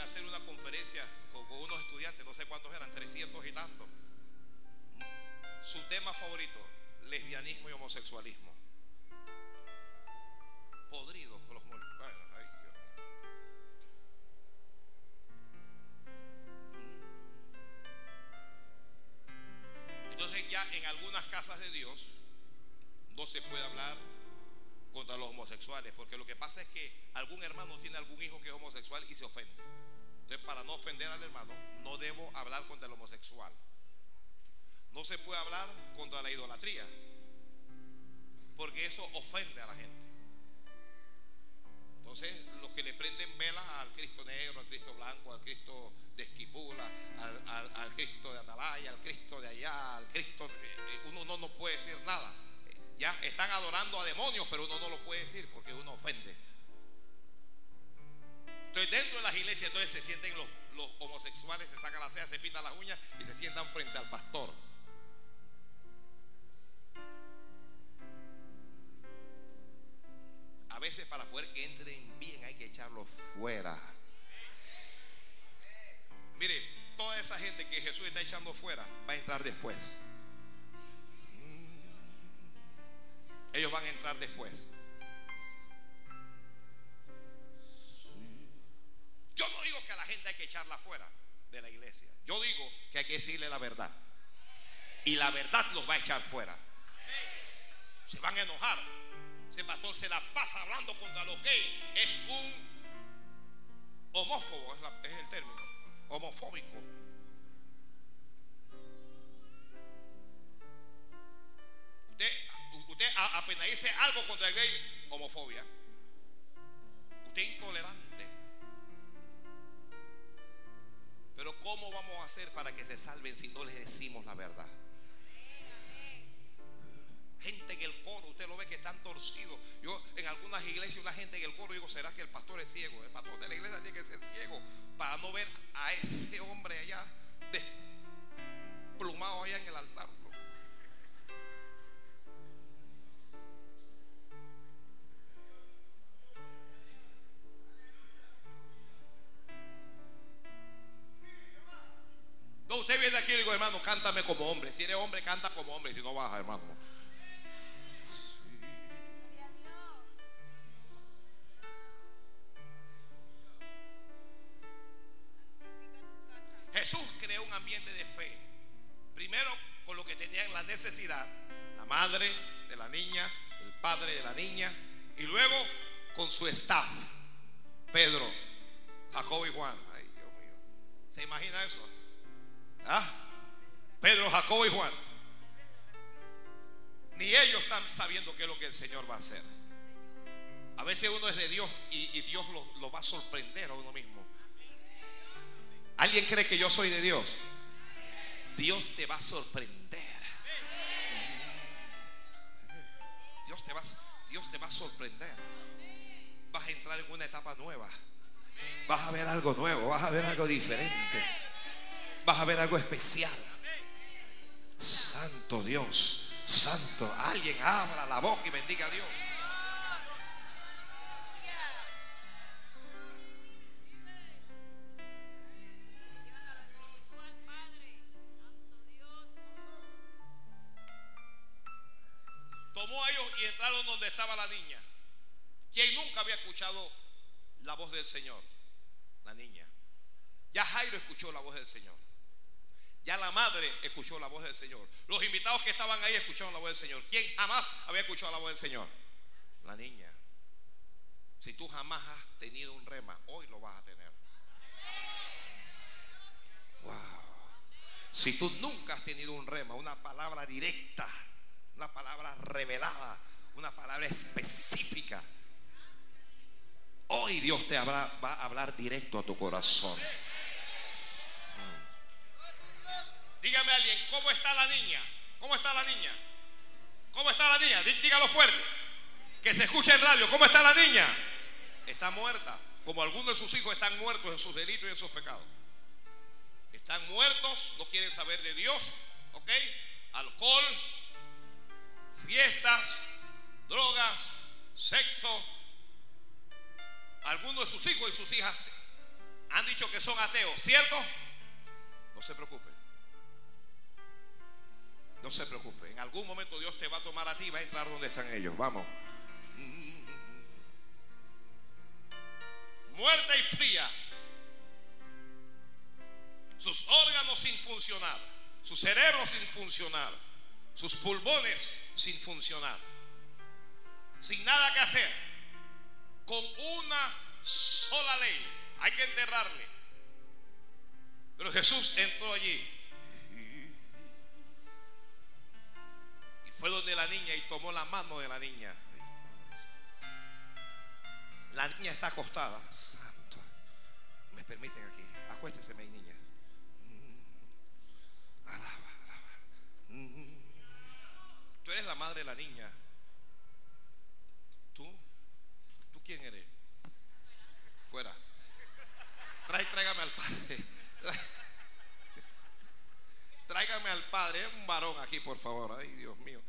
Hacer una conferencia con, unos estudiantes, no sé cuántos eran, 300 y tantos. Su tema favorito, lesbianismo y homosexualismo. Podridos los ay, Dios. Entonces ya en algunas casas de Dios no se puede hablar contra los homosexuales, porque lo que pasa es que algún hermano tiene algún hijo que es homosexual y se ofende. Entonces, para no ofender al hermano, no debo hablar contra el homosexual. No se puede hablar contra la idolatría, porque eso ofende a la gente. Entonces, los que le prenden vela al Cristo negro, al Cristo blanco, al Cristo de Esquipula, al, al- Cristo de Atalaya, al Cristo de allá, al Cristo, eh, eh, uno no, no puede decir nada. Ya están adorando a demonios, pero uno no lo puede decir porque uno ofende. Entonces, dentro de las iglesias, entonces se sienten los, homosexuales, se sacan la ceja, se pintan las uñas y se sientan frente al pastor. A veces para poder que entren bien hay que echarlos fuera. Mire, toda esa gente que Jesús está echando fuera va a entrar después. Mm. Ellos van a entrar después. Yo no digo que a la gente hay que echarla fuera de la iglesia. Yo digo que hay que decirle la verdad. Y la verdad los va a echar fuera. Se van a enojar. Ese pastor se la pasa hablando contra los gays. Es un homófobo, es, el término. Homofóbico. Usted, usted apenas dice algo contra el gay, homofobia. Usted es intolerante. Pero ¿cómo vamos a hacer para que se salven si no les decimos la verdad? Gente en el coro, usted lo ve que están torcidos. Yo en algunas iglesias, una gente en el coro, digo, ¿será que el pastor es ciego? El pastor de la iglesia tiene que ser ciego para no ver a ese hombre allá desplumado allá en el altar. Cántame como hombre. Si eres hombre, canta como hombre. Si no, baja, hermano. Señor va a hacer. A veces uno es de Dios y, Dios lo, lo va a sorprender a uno mismo. ¿Alguien cree que yo soy de Dios? Dios te va a sorprender. Dios te va, Dios te va a sorprender. Vas a entrar en una etapa nueva. Vas a ver algo nuevo, vas a ver algo diferente. Vas a ver algo especial. Santo Dios, santo. Alguien abra la boca y bendiga a Dios. Tomó a ellos y entraron donde estaba la niña. Quien nunca había escuchado la voz del Señor. La niña. Ya Jairo escuchó la voz del Señor. Ya la madre escuchó la voz del Señor. Los invitados que estaban ahí escucharon la voz del Señor. ¿Quién jamás había escuchado la voz del Señor? La niña. Si tú jamás has tenido un rema, hoy lo vas a tener. Wow. Si tú nunca has tenido un rema, una palabra directa, una palabra revelada, una palabra específica, hoy Dios te va a hablar directo a tu corazón. Dígame a alguien, ¿cómo está la niña? ¿Cómo está la niña? ¿Cómo está la niña? Dí- Dígalo fuerte. Que se escuche en radio. ¿Cómo está la niña? Está muerta. Como algunos de sus hijos están muertos en sus delitos y en sus pecados. Están muertos, no quieren saber de Dios. ¿Ok? Alcohol, fiestas, drogas, sexo. Algunos de sus hijos y sus hijas han dicho que son ateos, ¿cierto? No se preocupe. No se preocupe. En algún momento Dios te va a tomar a ti y va a entrar donde están ellos. Vamos. Muerta y fría. Sus órganos sin funcionar. Su cerebro sin funcionar. Sus pulmones sin funcionar. Sin nada que hacer con una sola ley. Hay que enterrarle. Pero Jesús entró allí. Fue donde la niña y tomó la mano de la niña. La niña está acostada. Santo. Me permiten aquí. Acuéstese, mi niña. Mm. Alaba, alaba. Mm. Tú eres la madre de la niña. ¿Tú? ¿Tú quién eres? Fuera. Trae, tráigame al padre. Tráigame al padre. Es un varón aquí, por favor. Ay, Dios mío.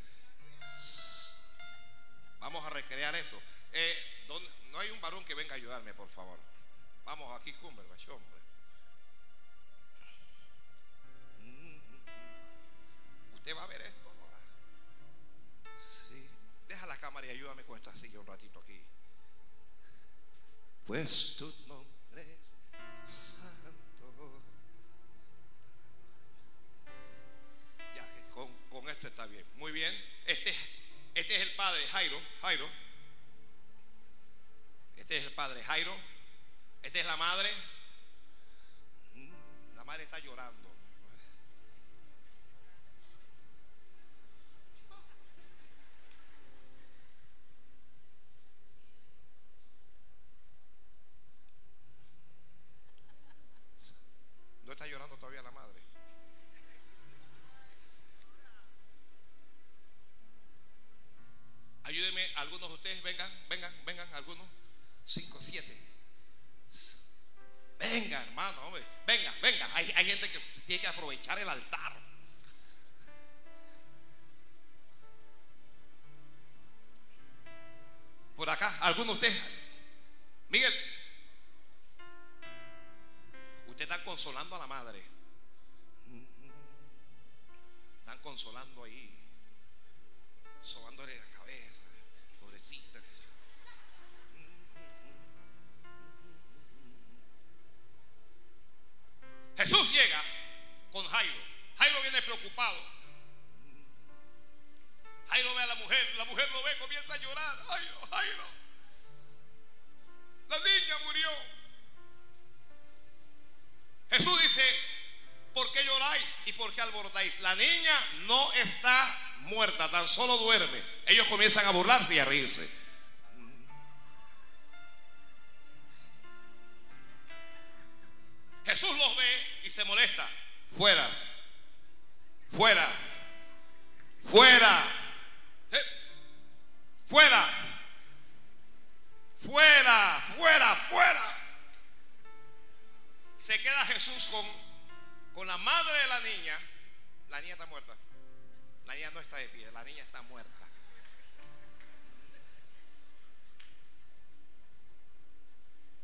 Vamos a recrear esto. Eh, ¿dónde- no hay un varón que venga a ayudarme, por favor. Vamos aquí, Cumberbatch, hombre. Mm. Usted va a ver esto. Sí. Deja la cámara y ayúdame con esta silla un ratito aquí. Pues tu nombre es santo. Ya, con, con esto está bien. Muy bien. Este, este es el padre Jairo. Jairo. Este es el padre Jairo. Esta es la madre. Mm, La madre está llorando. No está llorando acá, algunos de ustedes. Miguel. Usted está consolando a la madre. Están consolando ahí. Sobándole la cabeza. Pobrecita. Jesús llega con Jairo. Jairo viene preocupado. Jairo ve a la mujer, la mujer lo ve, comienza a llorar. Jairo, Jairo. La niña murió. Jesús dice, ¿por qué lloráis y por qué alborotáis? La niña no está muerta, tan solo duerme. Ellos comienzan a burlarse y a reírse. Jesús los ve y se molesta. Fuera. Fuera. Fuera. Fuera. Fuera. Fuera. Fuera. Se queda Jesús con, con la madre de la niña. La niña está muerta. La niña no está de pie. La niña está muerta.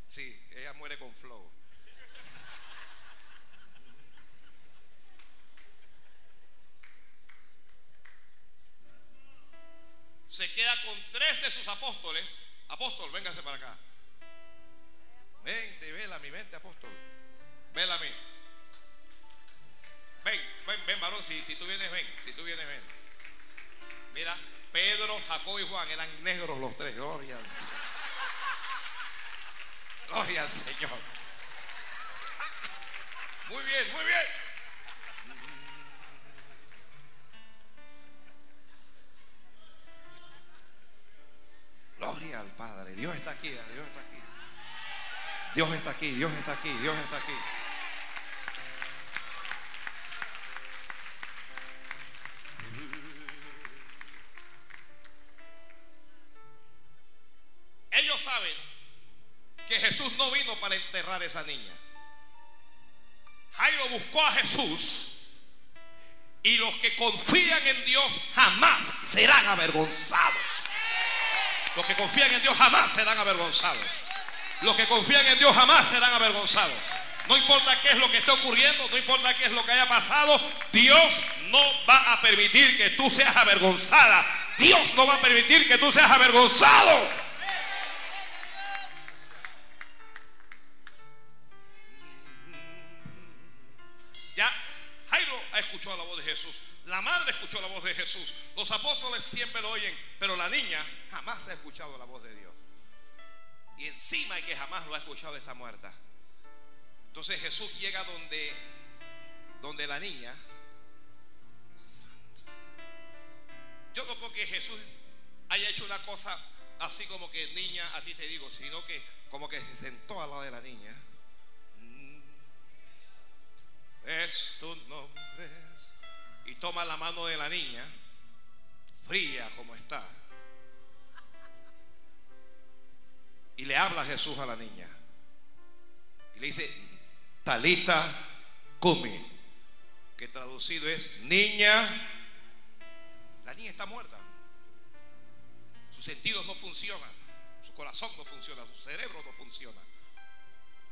Sí, ella muere con flow. Se queda con tres de sus apóstoles. Apóstol, véngase para acá. Vente, vela mi, vente, apóstol. Vela a mí. Ven, ven, ven, varón, si, si tú vienes, ven. Si tú vienes, ven. Mira, Pedro, Jacob y Juan eran negros los tres. Gloria al Señor. Gloria al Señor. Muy bien, muy bien. Gloria al Padre. Dios está aquí, Dios está aquí. Dios está aquí, Dios está aquí, Dios está aquí. Ellos saben que Jesús no vino para enterrar a esa niña. Jairo buscó a Jesús y los que confían en Dios jamás serán avergonzados. Los que confían en Dios jamás serán avergonzados. Los que confían en Dios jamás serán avergonzados. No importa qué es lo que esté ocurriendo, no importa qué es lo que haya pasado, Dios no va a permitir que tú seas avergonzada. Dios no va a permitir que tú seas avergonzado. Ya Jairo ha escuchado la voz de Jesús. La madre escuchó la voz de Jesús. Los apóstoles siempre lo oyen, pero la niña jamás ha escuchado la voz de Dios. Y encima que jamás lo ha escuchado está muerta. Entonces Jesús llega donde, donde la niña. Santo. Yo no creo que Jesús haya hecho una cosa así como que niña a ti te digo, sino que como que se sentó al lado de la niña. Mm. Es tu nombre. Y toma la mano de la niña, fría como está. Y le habla Jesús a la niña. Y le dice, Talita Kumi, que traducido es niña. La niña está muerta. Sus sentidos no funcionan, su corazón no funciona, su cerebro no funciona.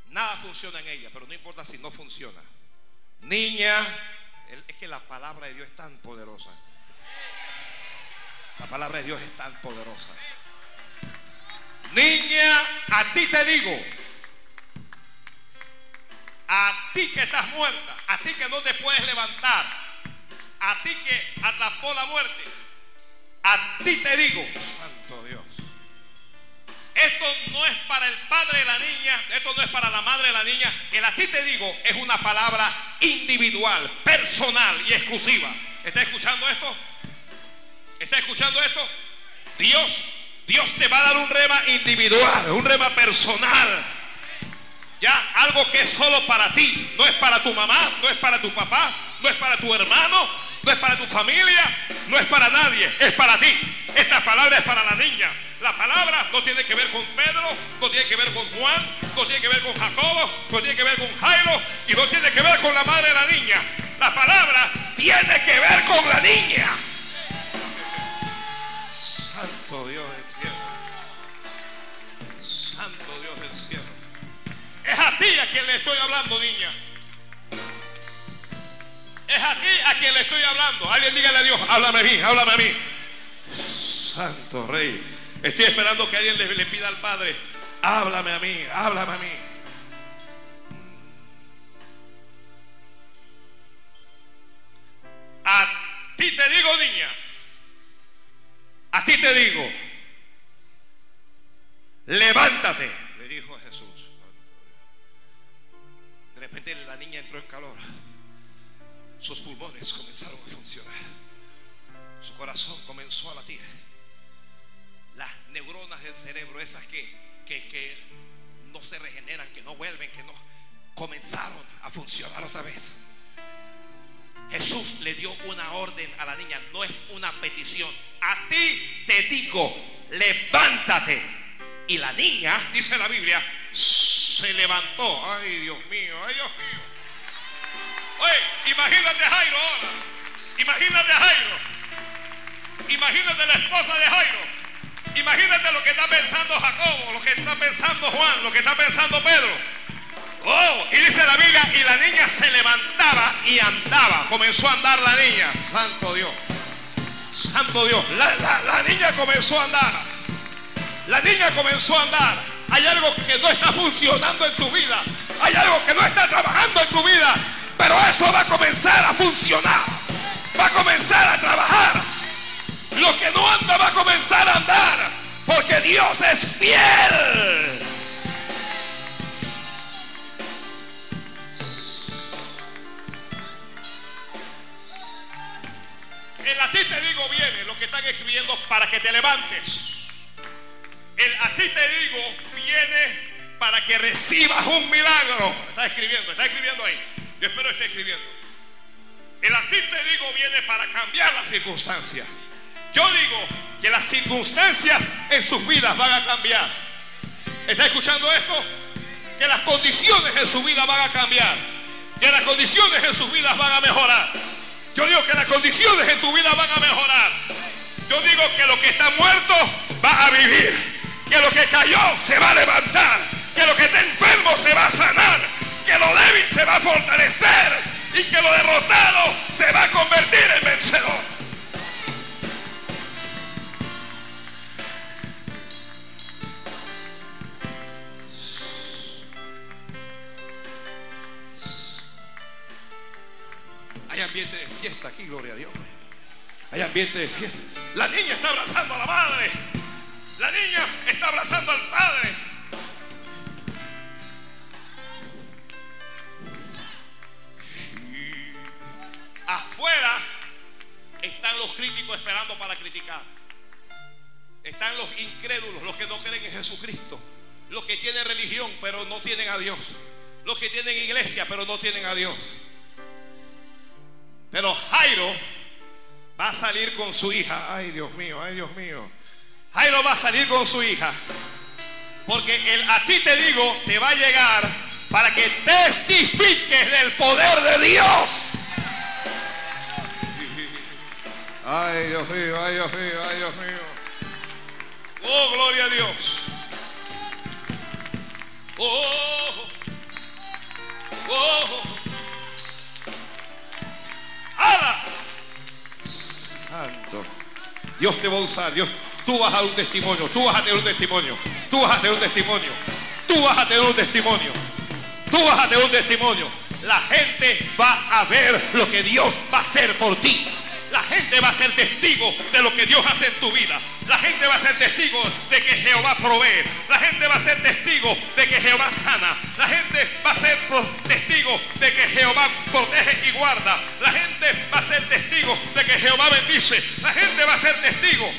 Nada funciona en ella, pero no importa si no funciona. Niña, es que la palabra de Dios es tan poderosa. La palabra de Dios es tan poderosa. Niña, a ti te digo, a ti que estás muerta, a ti que no te puedes levantar, a ti que atrapó la muerte, a ti te digo, santo. Esto no es para el padre de la niña, esto no es para la madre de la niña. El a ti te digo es una palabra individual, personal y exclusiva. ¿Está escuchando esto? ¿Está escuchando esto? Dios, Dios te va a dar un rema individual, un rema personal. Ya, algo que es solo para ti. No es para tu mamá, no es para tu papá, no es para tu hermano, no es para tu familia, no es para nadie, es para ti. Esta palabra es para la niña. La palabra no tiene que ver con Pedro, no tiene que ver con Juan, no tiene que ver con Jacobo, no tiene que ver con Jairo y no tiene que ver con la madre de la niña. La palabra tiene que ver con la niña. Santo Dios del cielo. Santo Dios del cielo. Es a ti a quien le estoy hablando, niña. Es a ti a quien le estoy hablando. Alguien dígale a Dios, háblame a mí, háblame a mí. Santo Rey. Estoy esperando que alguien le, le pida al Padre, háblame a mí, háblame a mí. A ti te digo, niña. A ti te digo. Sus pulmones comenzaron a funcionar. Su corazón comenzó a latir. Las neuronas del cerebro, esas que, que, que no se regeneran, que no vuelven, que no, comenzaron a funcionar otra vez. Jesús le dio una orden a la niña, no es una petición. A ti te digo, levántate. Y la niña, dice la Biblia, se levantó. Ay, Dios mío, ay, Dios mío. Imagínate a Jairo ahora. Imagínate a Jairo. Imagínate la esposa de Jairo. Imagínate lo que está pensando Jacobo, lo que está pensando Juan, lo que está pensando Pedro. Oh, y dice la Biblia, y la niña se levantaba y andaba. Comenzó a andar la niña. Santo Dios. Santo Dios. La, la- la niña comenzó a andar. La niña comenzó a andar. Hay algo que no está funcionando en tu vida. Hay algo que no está trabajando en tu vida. Pero eso va a comenzar a funcionar. Va a comenzar a trabajar. Lo que no anda va a comenzar a andar. Porque Dios es fiel. El a ti te digo viene lo que están escribiendo para que te levantes. El a ti te digo viene para que recibas un milagro. Está escribiendo, está escribiendo ahí. Yo espero que esté escribiendo. El a ti te digo viene para cambiar las circunstancias. Yo digo que las circunstancias en sus vidas van a cambiar. ¿Está escuchando esto? Que las condiciones en su vida van a cambiar. Que las condiciones en sus vidas van a mejorar. Yo digo que las condiciones en tu vida van a mejorar. Yo digo que lo que está muerto va a vivir. Que lo que cayó se va a levantar. Que lo que está enfermo se va a sanar. Que lo débil se va a fortalecer. Y que lo derrotado se va a convertir en vencedor. Hay ambiente de fiesta aquí, gloria a Dios. Hay ambiente de fiesta. La niña está abrazando a la madre. La niña está abrazando al padre. Afuera están los críticos esperando para criticar. Están los incrédulos, los que no creen en Jesucristo. Los que tienen religión pero no tienen a Dios. Los que tienen iglesia pero no tienen a Dios. Pero Jairo va a salir con su hija. Ay, Dios mío, ay, Dios mío. Jairo va a salir con su hija. Porque el a ti te digo te va a llegar para que testifiques del poder de Dios. Ay, Dios mío, ay, Dios mío, ay, Dios mío. Oh, gloria a Dios. Oh, oh. ¡Hala! Santo. Dios te va a usar. Dios, tú vas a dar un testimonio. Tú vas a tener un testimonio. Tú vas a tener un testimonio. Tú vas a tener un testimonio. Tú vas a tener un testimonio. La gente va a ver lo que Dios va a hacer por ti. La gente va a ser testigo de lo que Dios hace en tu vida. La gente va a ser testigo de que Jehová provee. La gente va a ser testigo de que Jehová sana. La gente va a ser testigo de que Jehová protege y guarda. La gente va a ser testigo de que Jehová bendice. La gente va a ser testigo.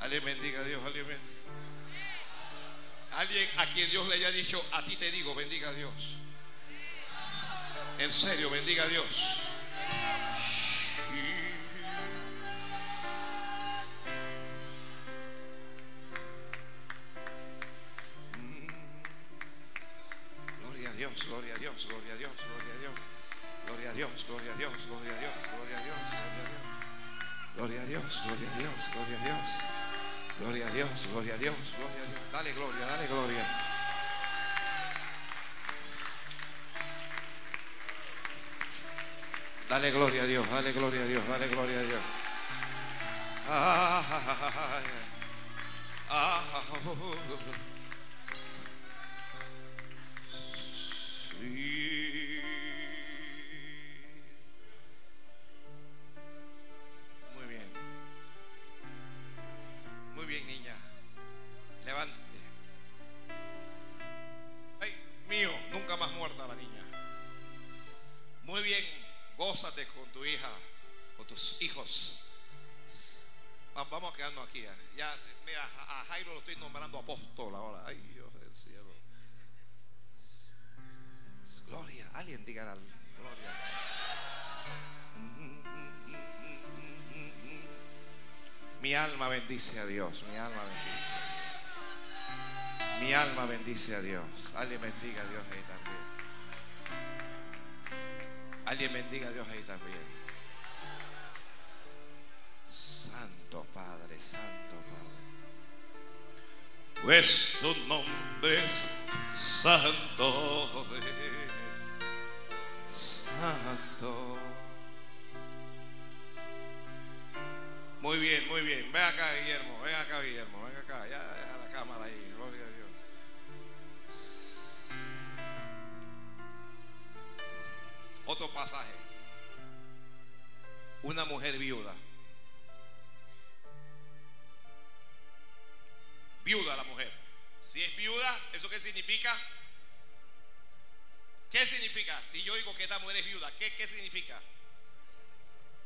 Alguien bendiga a Dios, alguien bendiga. Alguien a quien Dios le haya dicho, a ti te digo, bendiga a Dios. En serio, bendiga a Dios. Dale gloria a Dios, dale gloria a Dios. Ah, Pues tu nombre santo. ¿Qué, qué significa?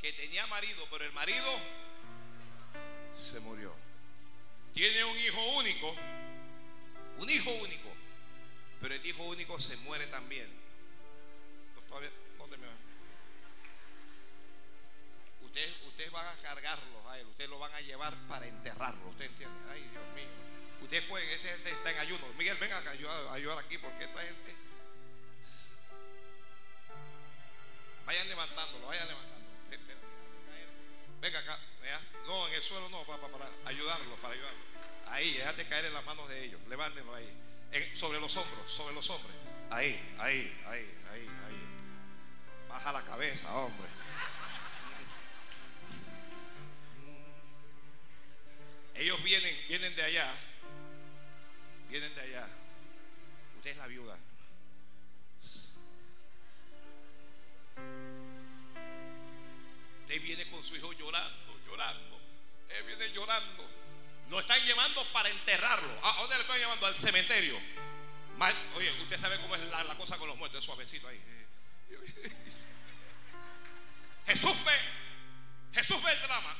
Que tenía marido, pero el marido se murió. Tiene un hijo único, un hijo único, pero el hijo único se muere también. Todavía, ¿dónde me va? Ustedes, ustedes van a cargarlos a él, ustedes lo van a llevar para enterrarlo, ¿usted entiende? Ay, Dios mío. Ustedes pueden, este está en ayuno. Miguel, venga ayudar, ayudar aquí porque esta gente. Vayan levantándolo, vayan levantándolo. Venga acá. No, en el suelo no, para, para ayudarlo, para ayudarlo. Ahí, déjate caer en las manos de ellos. Levántenlo ahí. Sobre los hombros, sobre los hombros. Ahí, ahí, ahí, ahí, ahí. Baja la cabeza, hombre. Ellos vienen, vienen de allá. Vienen de allá. Usted es la viuda. Usted viene con su hijo llorando, llorando. Él viene llorando. Lo están llevando para enterrarlo. ¿A dónde le están llevando? Al cementerio. Oye, usted sabe cómo es la, cosa con los muertos, suavecito ahí. Jesús ve, Jesús ve el drama.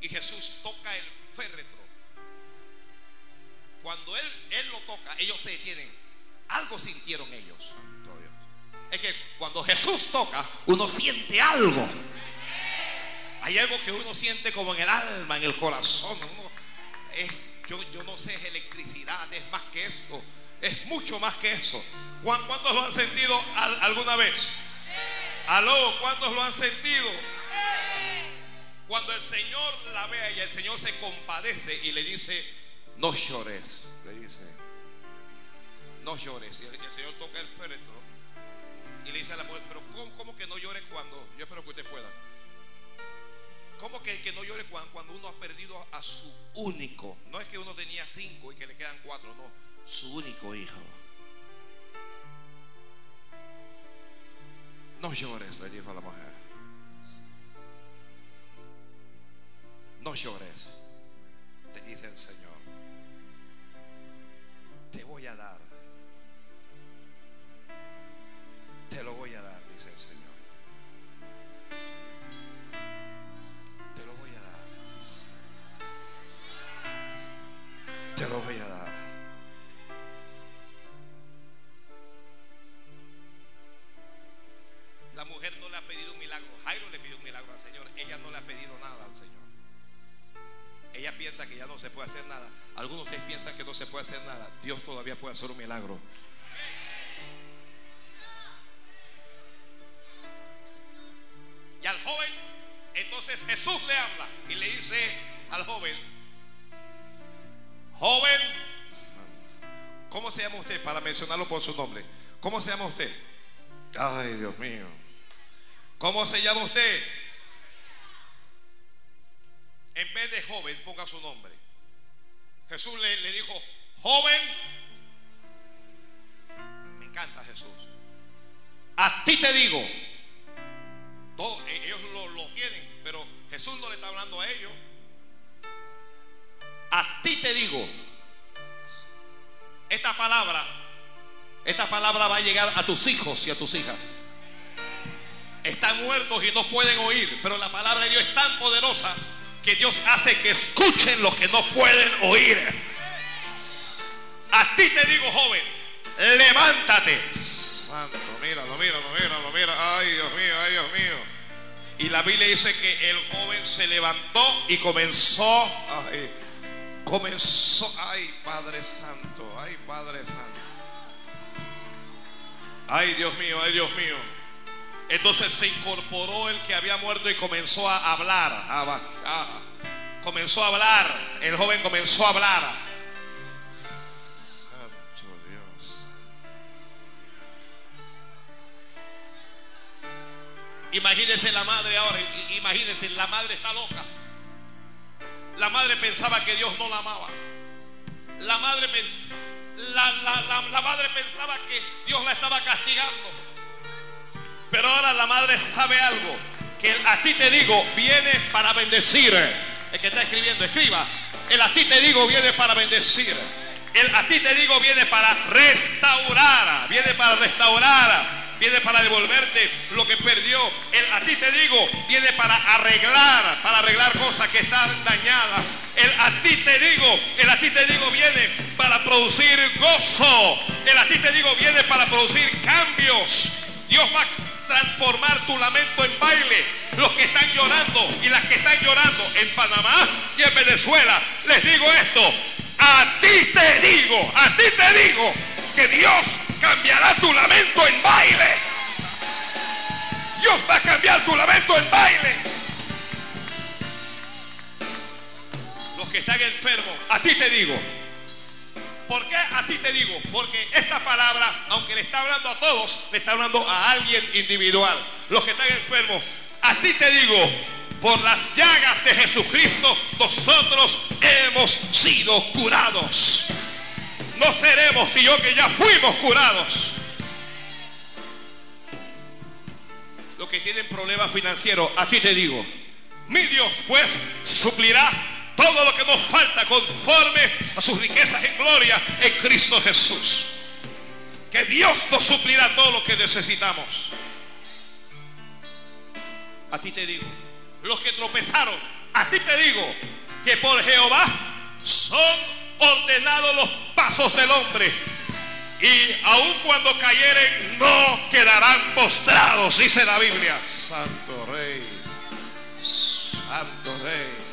Y Jesús toca el féretro. Cuando él, él lo toca, ellos se detienen. Algo sintieron ellos. Es que cuando Jesús toca, uno siente algo. Hay algo que uno siente como en el alma, en el corazón. Es- yo, yo no sé, es electricidad, es más que eso. Es mucho más que eso. ¿Cuán- ¿Cuántos lo han sentido al- alguna vez? Aló, ¿cuántos lo han sentido? Cuando el Señor la ve a ella, el Señor se compadece y le dice, no llores. Le dice, no llores. Y el, Señor toca el féretro y le dice a la mujer, pero ¿cómo, que no llore cuando? Yo espero que usted pueda. ¿Cómo que, que no llore cuando, cuando uno ha perdido a su único? No es que uno tenía cinco y que le quedan cuatro, no. Su único hijo. No llores, le dijo a la mujer. No llores, te dice el Señor. Te voy a dar. Te lo voy a dar, dice el Señor. Te lo voy a dar. Te lo voy a dar. Dios todavía puede hacer un milagro. Y al joven, entonces Jesús le habla y le dice al joven, joven, ¿cómo se llama usted? Para mencionarlo por su nombre. ¿Cómo se llama usted? Ay, Dios mío. ¿Cómo se llama usted? Llegar a tus hijos y a tus hijas. Están muertos y no pueden oír, pero la palabra de Dios es tan poderosa que Dios hace que escuchen lo que no pueden oír. A ti te digo, joven, levántate. Santo, míralo, míralo, míralo, mira. Ay, Dios mío, ay, Dios mío. Y la Biblia dice que el joven se levantó y comenzó. Ay, comenzó. Ay, Padre Santo, Ay, Dios mío, ay, Dios mío. Entonces se incorporó el que había muerto y comenzó a hablar. a ba- a- comenzó a hablar. El joven comenzó a hablar. Santo Dios. Imagínense la madre ahora. Imagínense, la madre está loca. La madre pensaba que Dios no la amaba. La madre, pens- la, la- la- la madre pensaba que Dios la estaba castigando. Pero ahora la madre sabe algo. Que el a ti te digo viene para bendecir. El que está escribiendo, escriba. El a ti te digo viene para bendecir. El a ti te digo viene para restaurar. Viene para restaurar. Viene para devolverte lo que perdió. El a ti te digo viene para arreglar. Para arreglar cosas que están dañadas. El a ti te digo, el a ti te digo viene para producir gozo. El a ti te digo viene para producir cambios. Dios va a transformar tu lamento en baile. Los que están llorando y las que están llorando en Panamá y en Venezuela, les digo esto. A ti te digo, a ti te digo que Dios cambiará tu lamento en baile. Dios va a cambiar tu lamento en baile. Los que están enfermos, a ti te digo. ¿Por qué a ti te digo? Porque esta palabra, aunque le está hablando a todos, le está hablando a alguien individual. Los que están enfermos, a ti te digo, por las llagas de Jesucristo, nosotros hemos sido curados. No seremos, sino que ya fuimos curados. Los que tienen problemas financieros, a ti te digo, mi Dios pues suplirá todo lo que nos falta conforme a sus riquezas en gloria en Cristo Jesús. Que Dios nos suplirá todo lo que necesitamos. A ti te digo, los que tropezaron, a ti te digo, que por Jehová son ordenados los pasos del hombre. Y aun cuando cayeren, no quedarán postrados, dice la Biblia. Santo Rey, Santo Rey.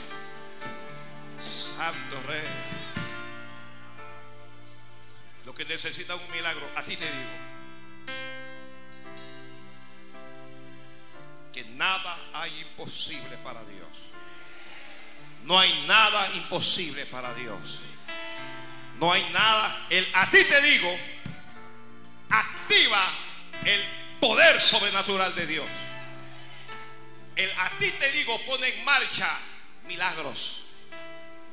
Santo Rey. Lo que necesita un milagro, a ti te digo. Que nada hay imposible para Dios. No hay nada imposible para Dios. No hay nada. El, a ti te digo, activa el poder sobrenatural de Dios. El a ti te digo pone en marcha milagros.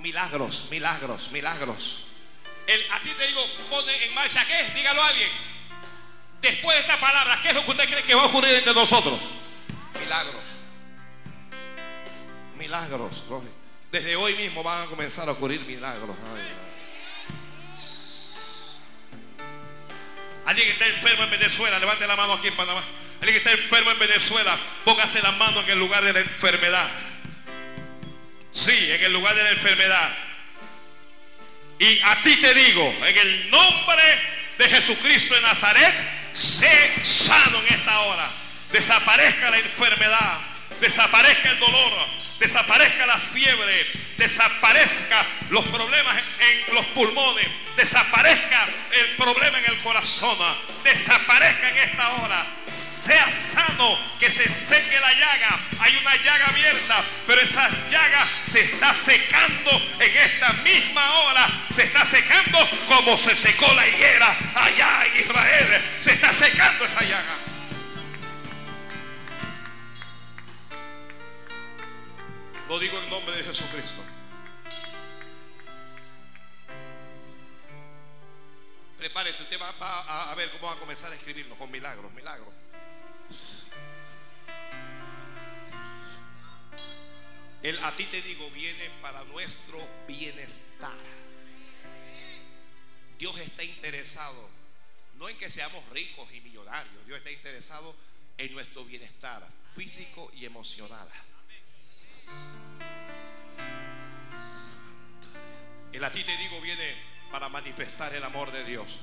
Milagros, milagros, milagros. El a ti te digo, pone en marcha, ¿qué? Dígalo a alguien. Después de esta palabra, ¿qué es lo que usted cree que va a ocurrir entre nosotros? Milagros. Milagros. Desde hoy mismo van a comenzar a ocurrir milagros. Alguien que está enfermo en Venezuela, levante la mano aquí en Panamá. Alguien que está enfermo en Venezuela, póngase la mano en el lugar de la enfermedad. Sí, en el lugar de la enfermedad. Y a ti te digo, en el nombre de Jesucristo de Nazaret, sé sano en esta hora. Desaparezca la enfermedad, desaparezca el dolor, desaparezca la fiebre, desaparezca los problemas en los pulmones, desaparezca el problema en el corazón, desaparezca en esta hora. Sea sano, que se seque la llaga. Hay una llaga abierta, pero esa llaga se está secando en esta misma hora. Se está secando como se secó la higuera allá en Israel. Se está secando esa llaga. Lo digo en nombre de Jesucristo. Prepárese, usted va, a ver cómo va a comenzar a escribirnos con milagros, milagros. El a ti te digo viene para nuestro bienestar. Dios está interesado no en que seamos ricos y millonarios. Dios está interesado en nuestro bienestar físico y emocional. El a ti te digo viene para manifestar el amor de Dios.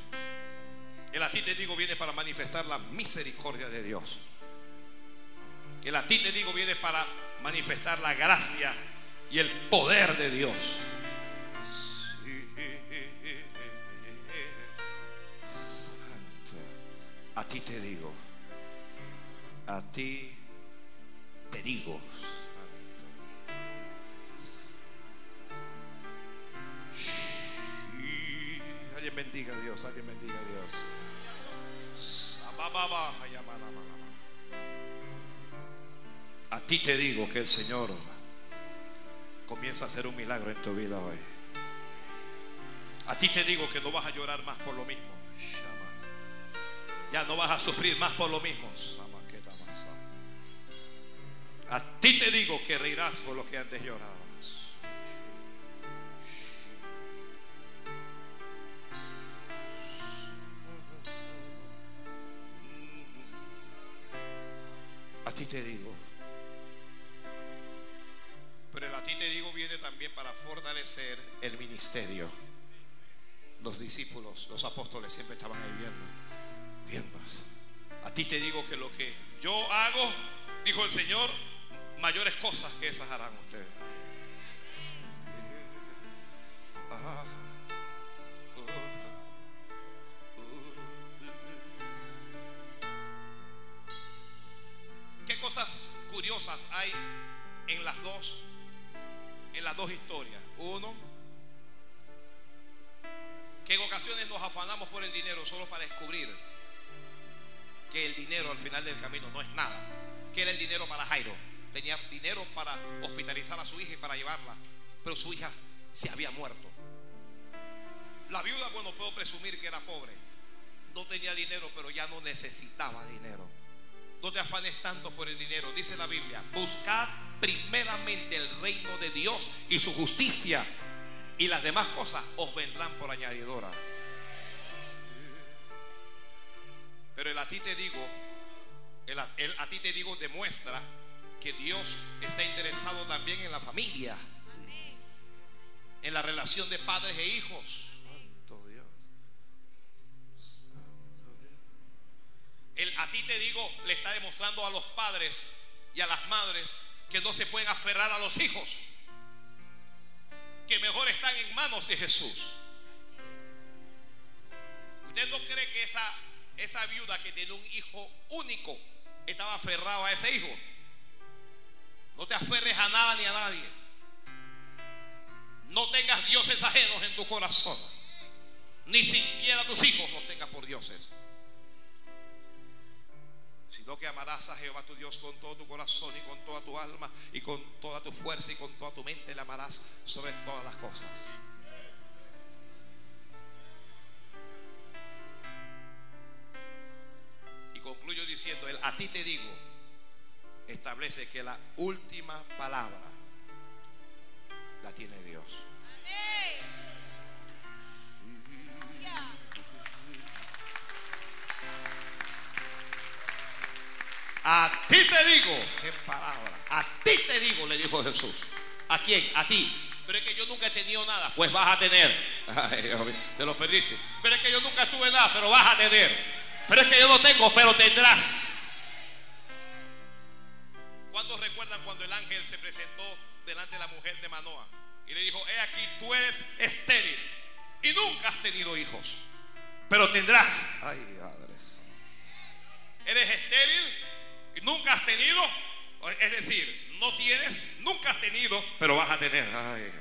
El a ti te digo viene para manifestar la misericordia de Dios. El a ti te digo viene para manifestar la gracia y el poder de Dios. Santo. A ti te digo. A ti te digo. Alguien bendiga a Dios, alguien bendiga a Dios. A ti te digo que el Señor comienza a hacer un milagro en tu vida hoy. A ti te digo que no vas a llorar más por lo mismo. Ya no vas a sufrir más por lo mismo. A ti te digo que reirás por lo que antes llorabas. Ministerio. Los discípulos, los apóstoles siempre estaban ahí viendo. Viendo. A ti te digo que lo que yo hago, dijo el Señor, mayores cosas que esas harán ustedes. Nada. Que era el dinero para Jairo. Tenía dinero para hospitalizar a su hija y para llevarla. Pero su hija se había muerto. La viuda, bueno, puedo presumir que era pobre. No tenía dinero, pero ya no necesitaba dinero. No te afanes tanto por el dinero. Dice la Biblia, buscad primeramente el reino de Dios y su justicia. Y las demás cosas os vendrán por añadidura. Pero el a ti te digo, el a, ti te digo demuestra que Dios está interesado también en la familia, en la relación de padres e hijos. Santo Dios. Santo Dios. El a ti te digo le está demostrando a los padres y a las madres que no se pueden aferrar a los hijos, que mejor están en manos de Jesús. ¿Usted no cree que esa, esa viuda que tiene un hijo único estaba aferrado a ese hijo? No te aferres a nada ni a nadie. No tengas dioses ajenos en tu corazón. Ni siquiera tus hijos los tengas por dioses. Sino que amarás a Jehová tu Dios con todo tu corazón y con toda tu alma y con toda tu fuerza y con toda tu mente. Le amarás sobre todas las cosas. Concluyo diciendo, el a ti te digo, establece que la última palabra la tiene Dios. A ti te digo, qué palabra, a ti te digo, le dijo Jesús. ¿A quién? A ti. Pero es que yo nunca he tenido nada, pues vas a tener. Te lo perdiste. Pero es que yo nunca tuve nada, pero vas a tener. Pero es que yo no tengo, pero tendrás. ¿Cuántos recuerdan cuando el ángel se presentó delante de la mujer de Manoa? Y le dijo, he aquí, tú eres estéril y nunca has tenido hijos, pero tendrás. Ay, madres. Eres estéril y nunca has tenido, es decir, no tienes, nunca has tenido, pero vas a tener. Ay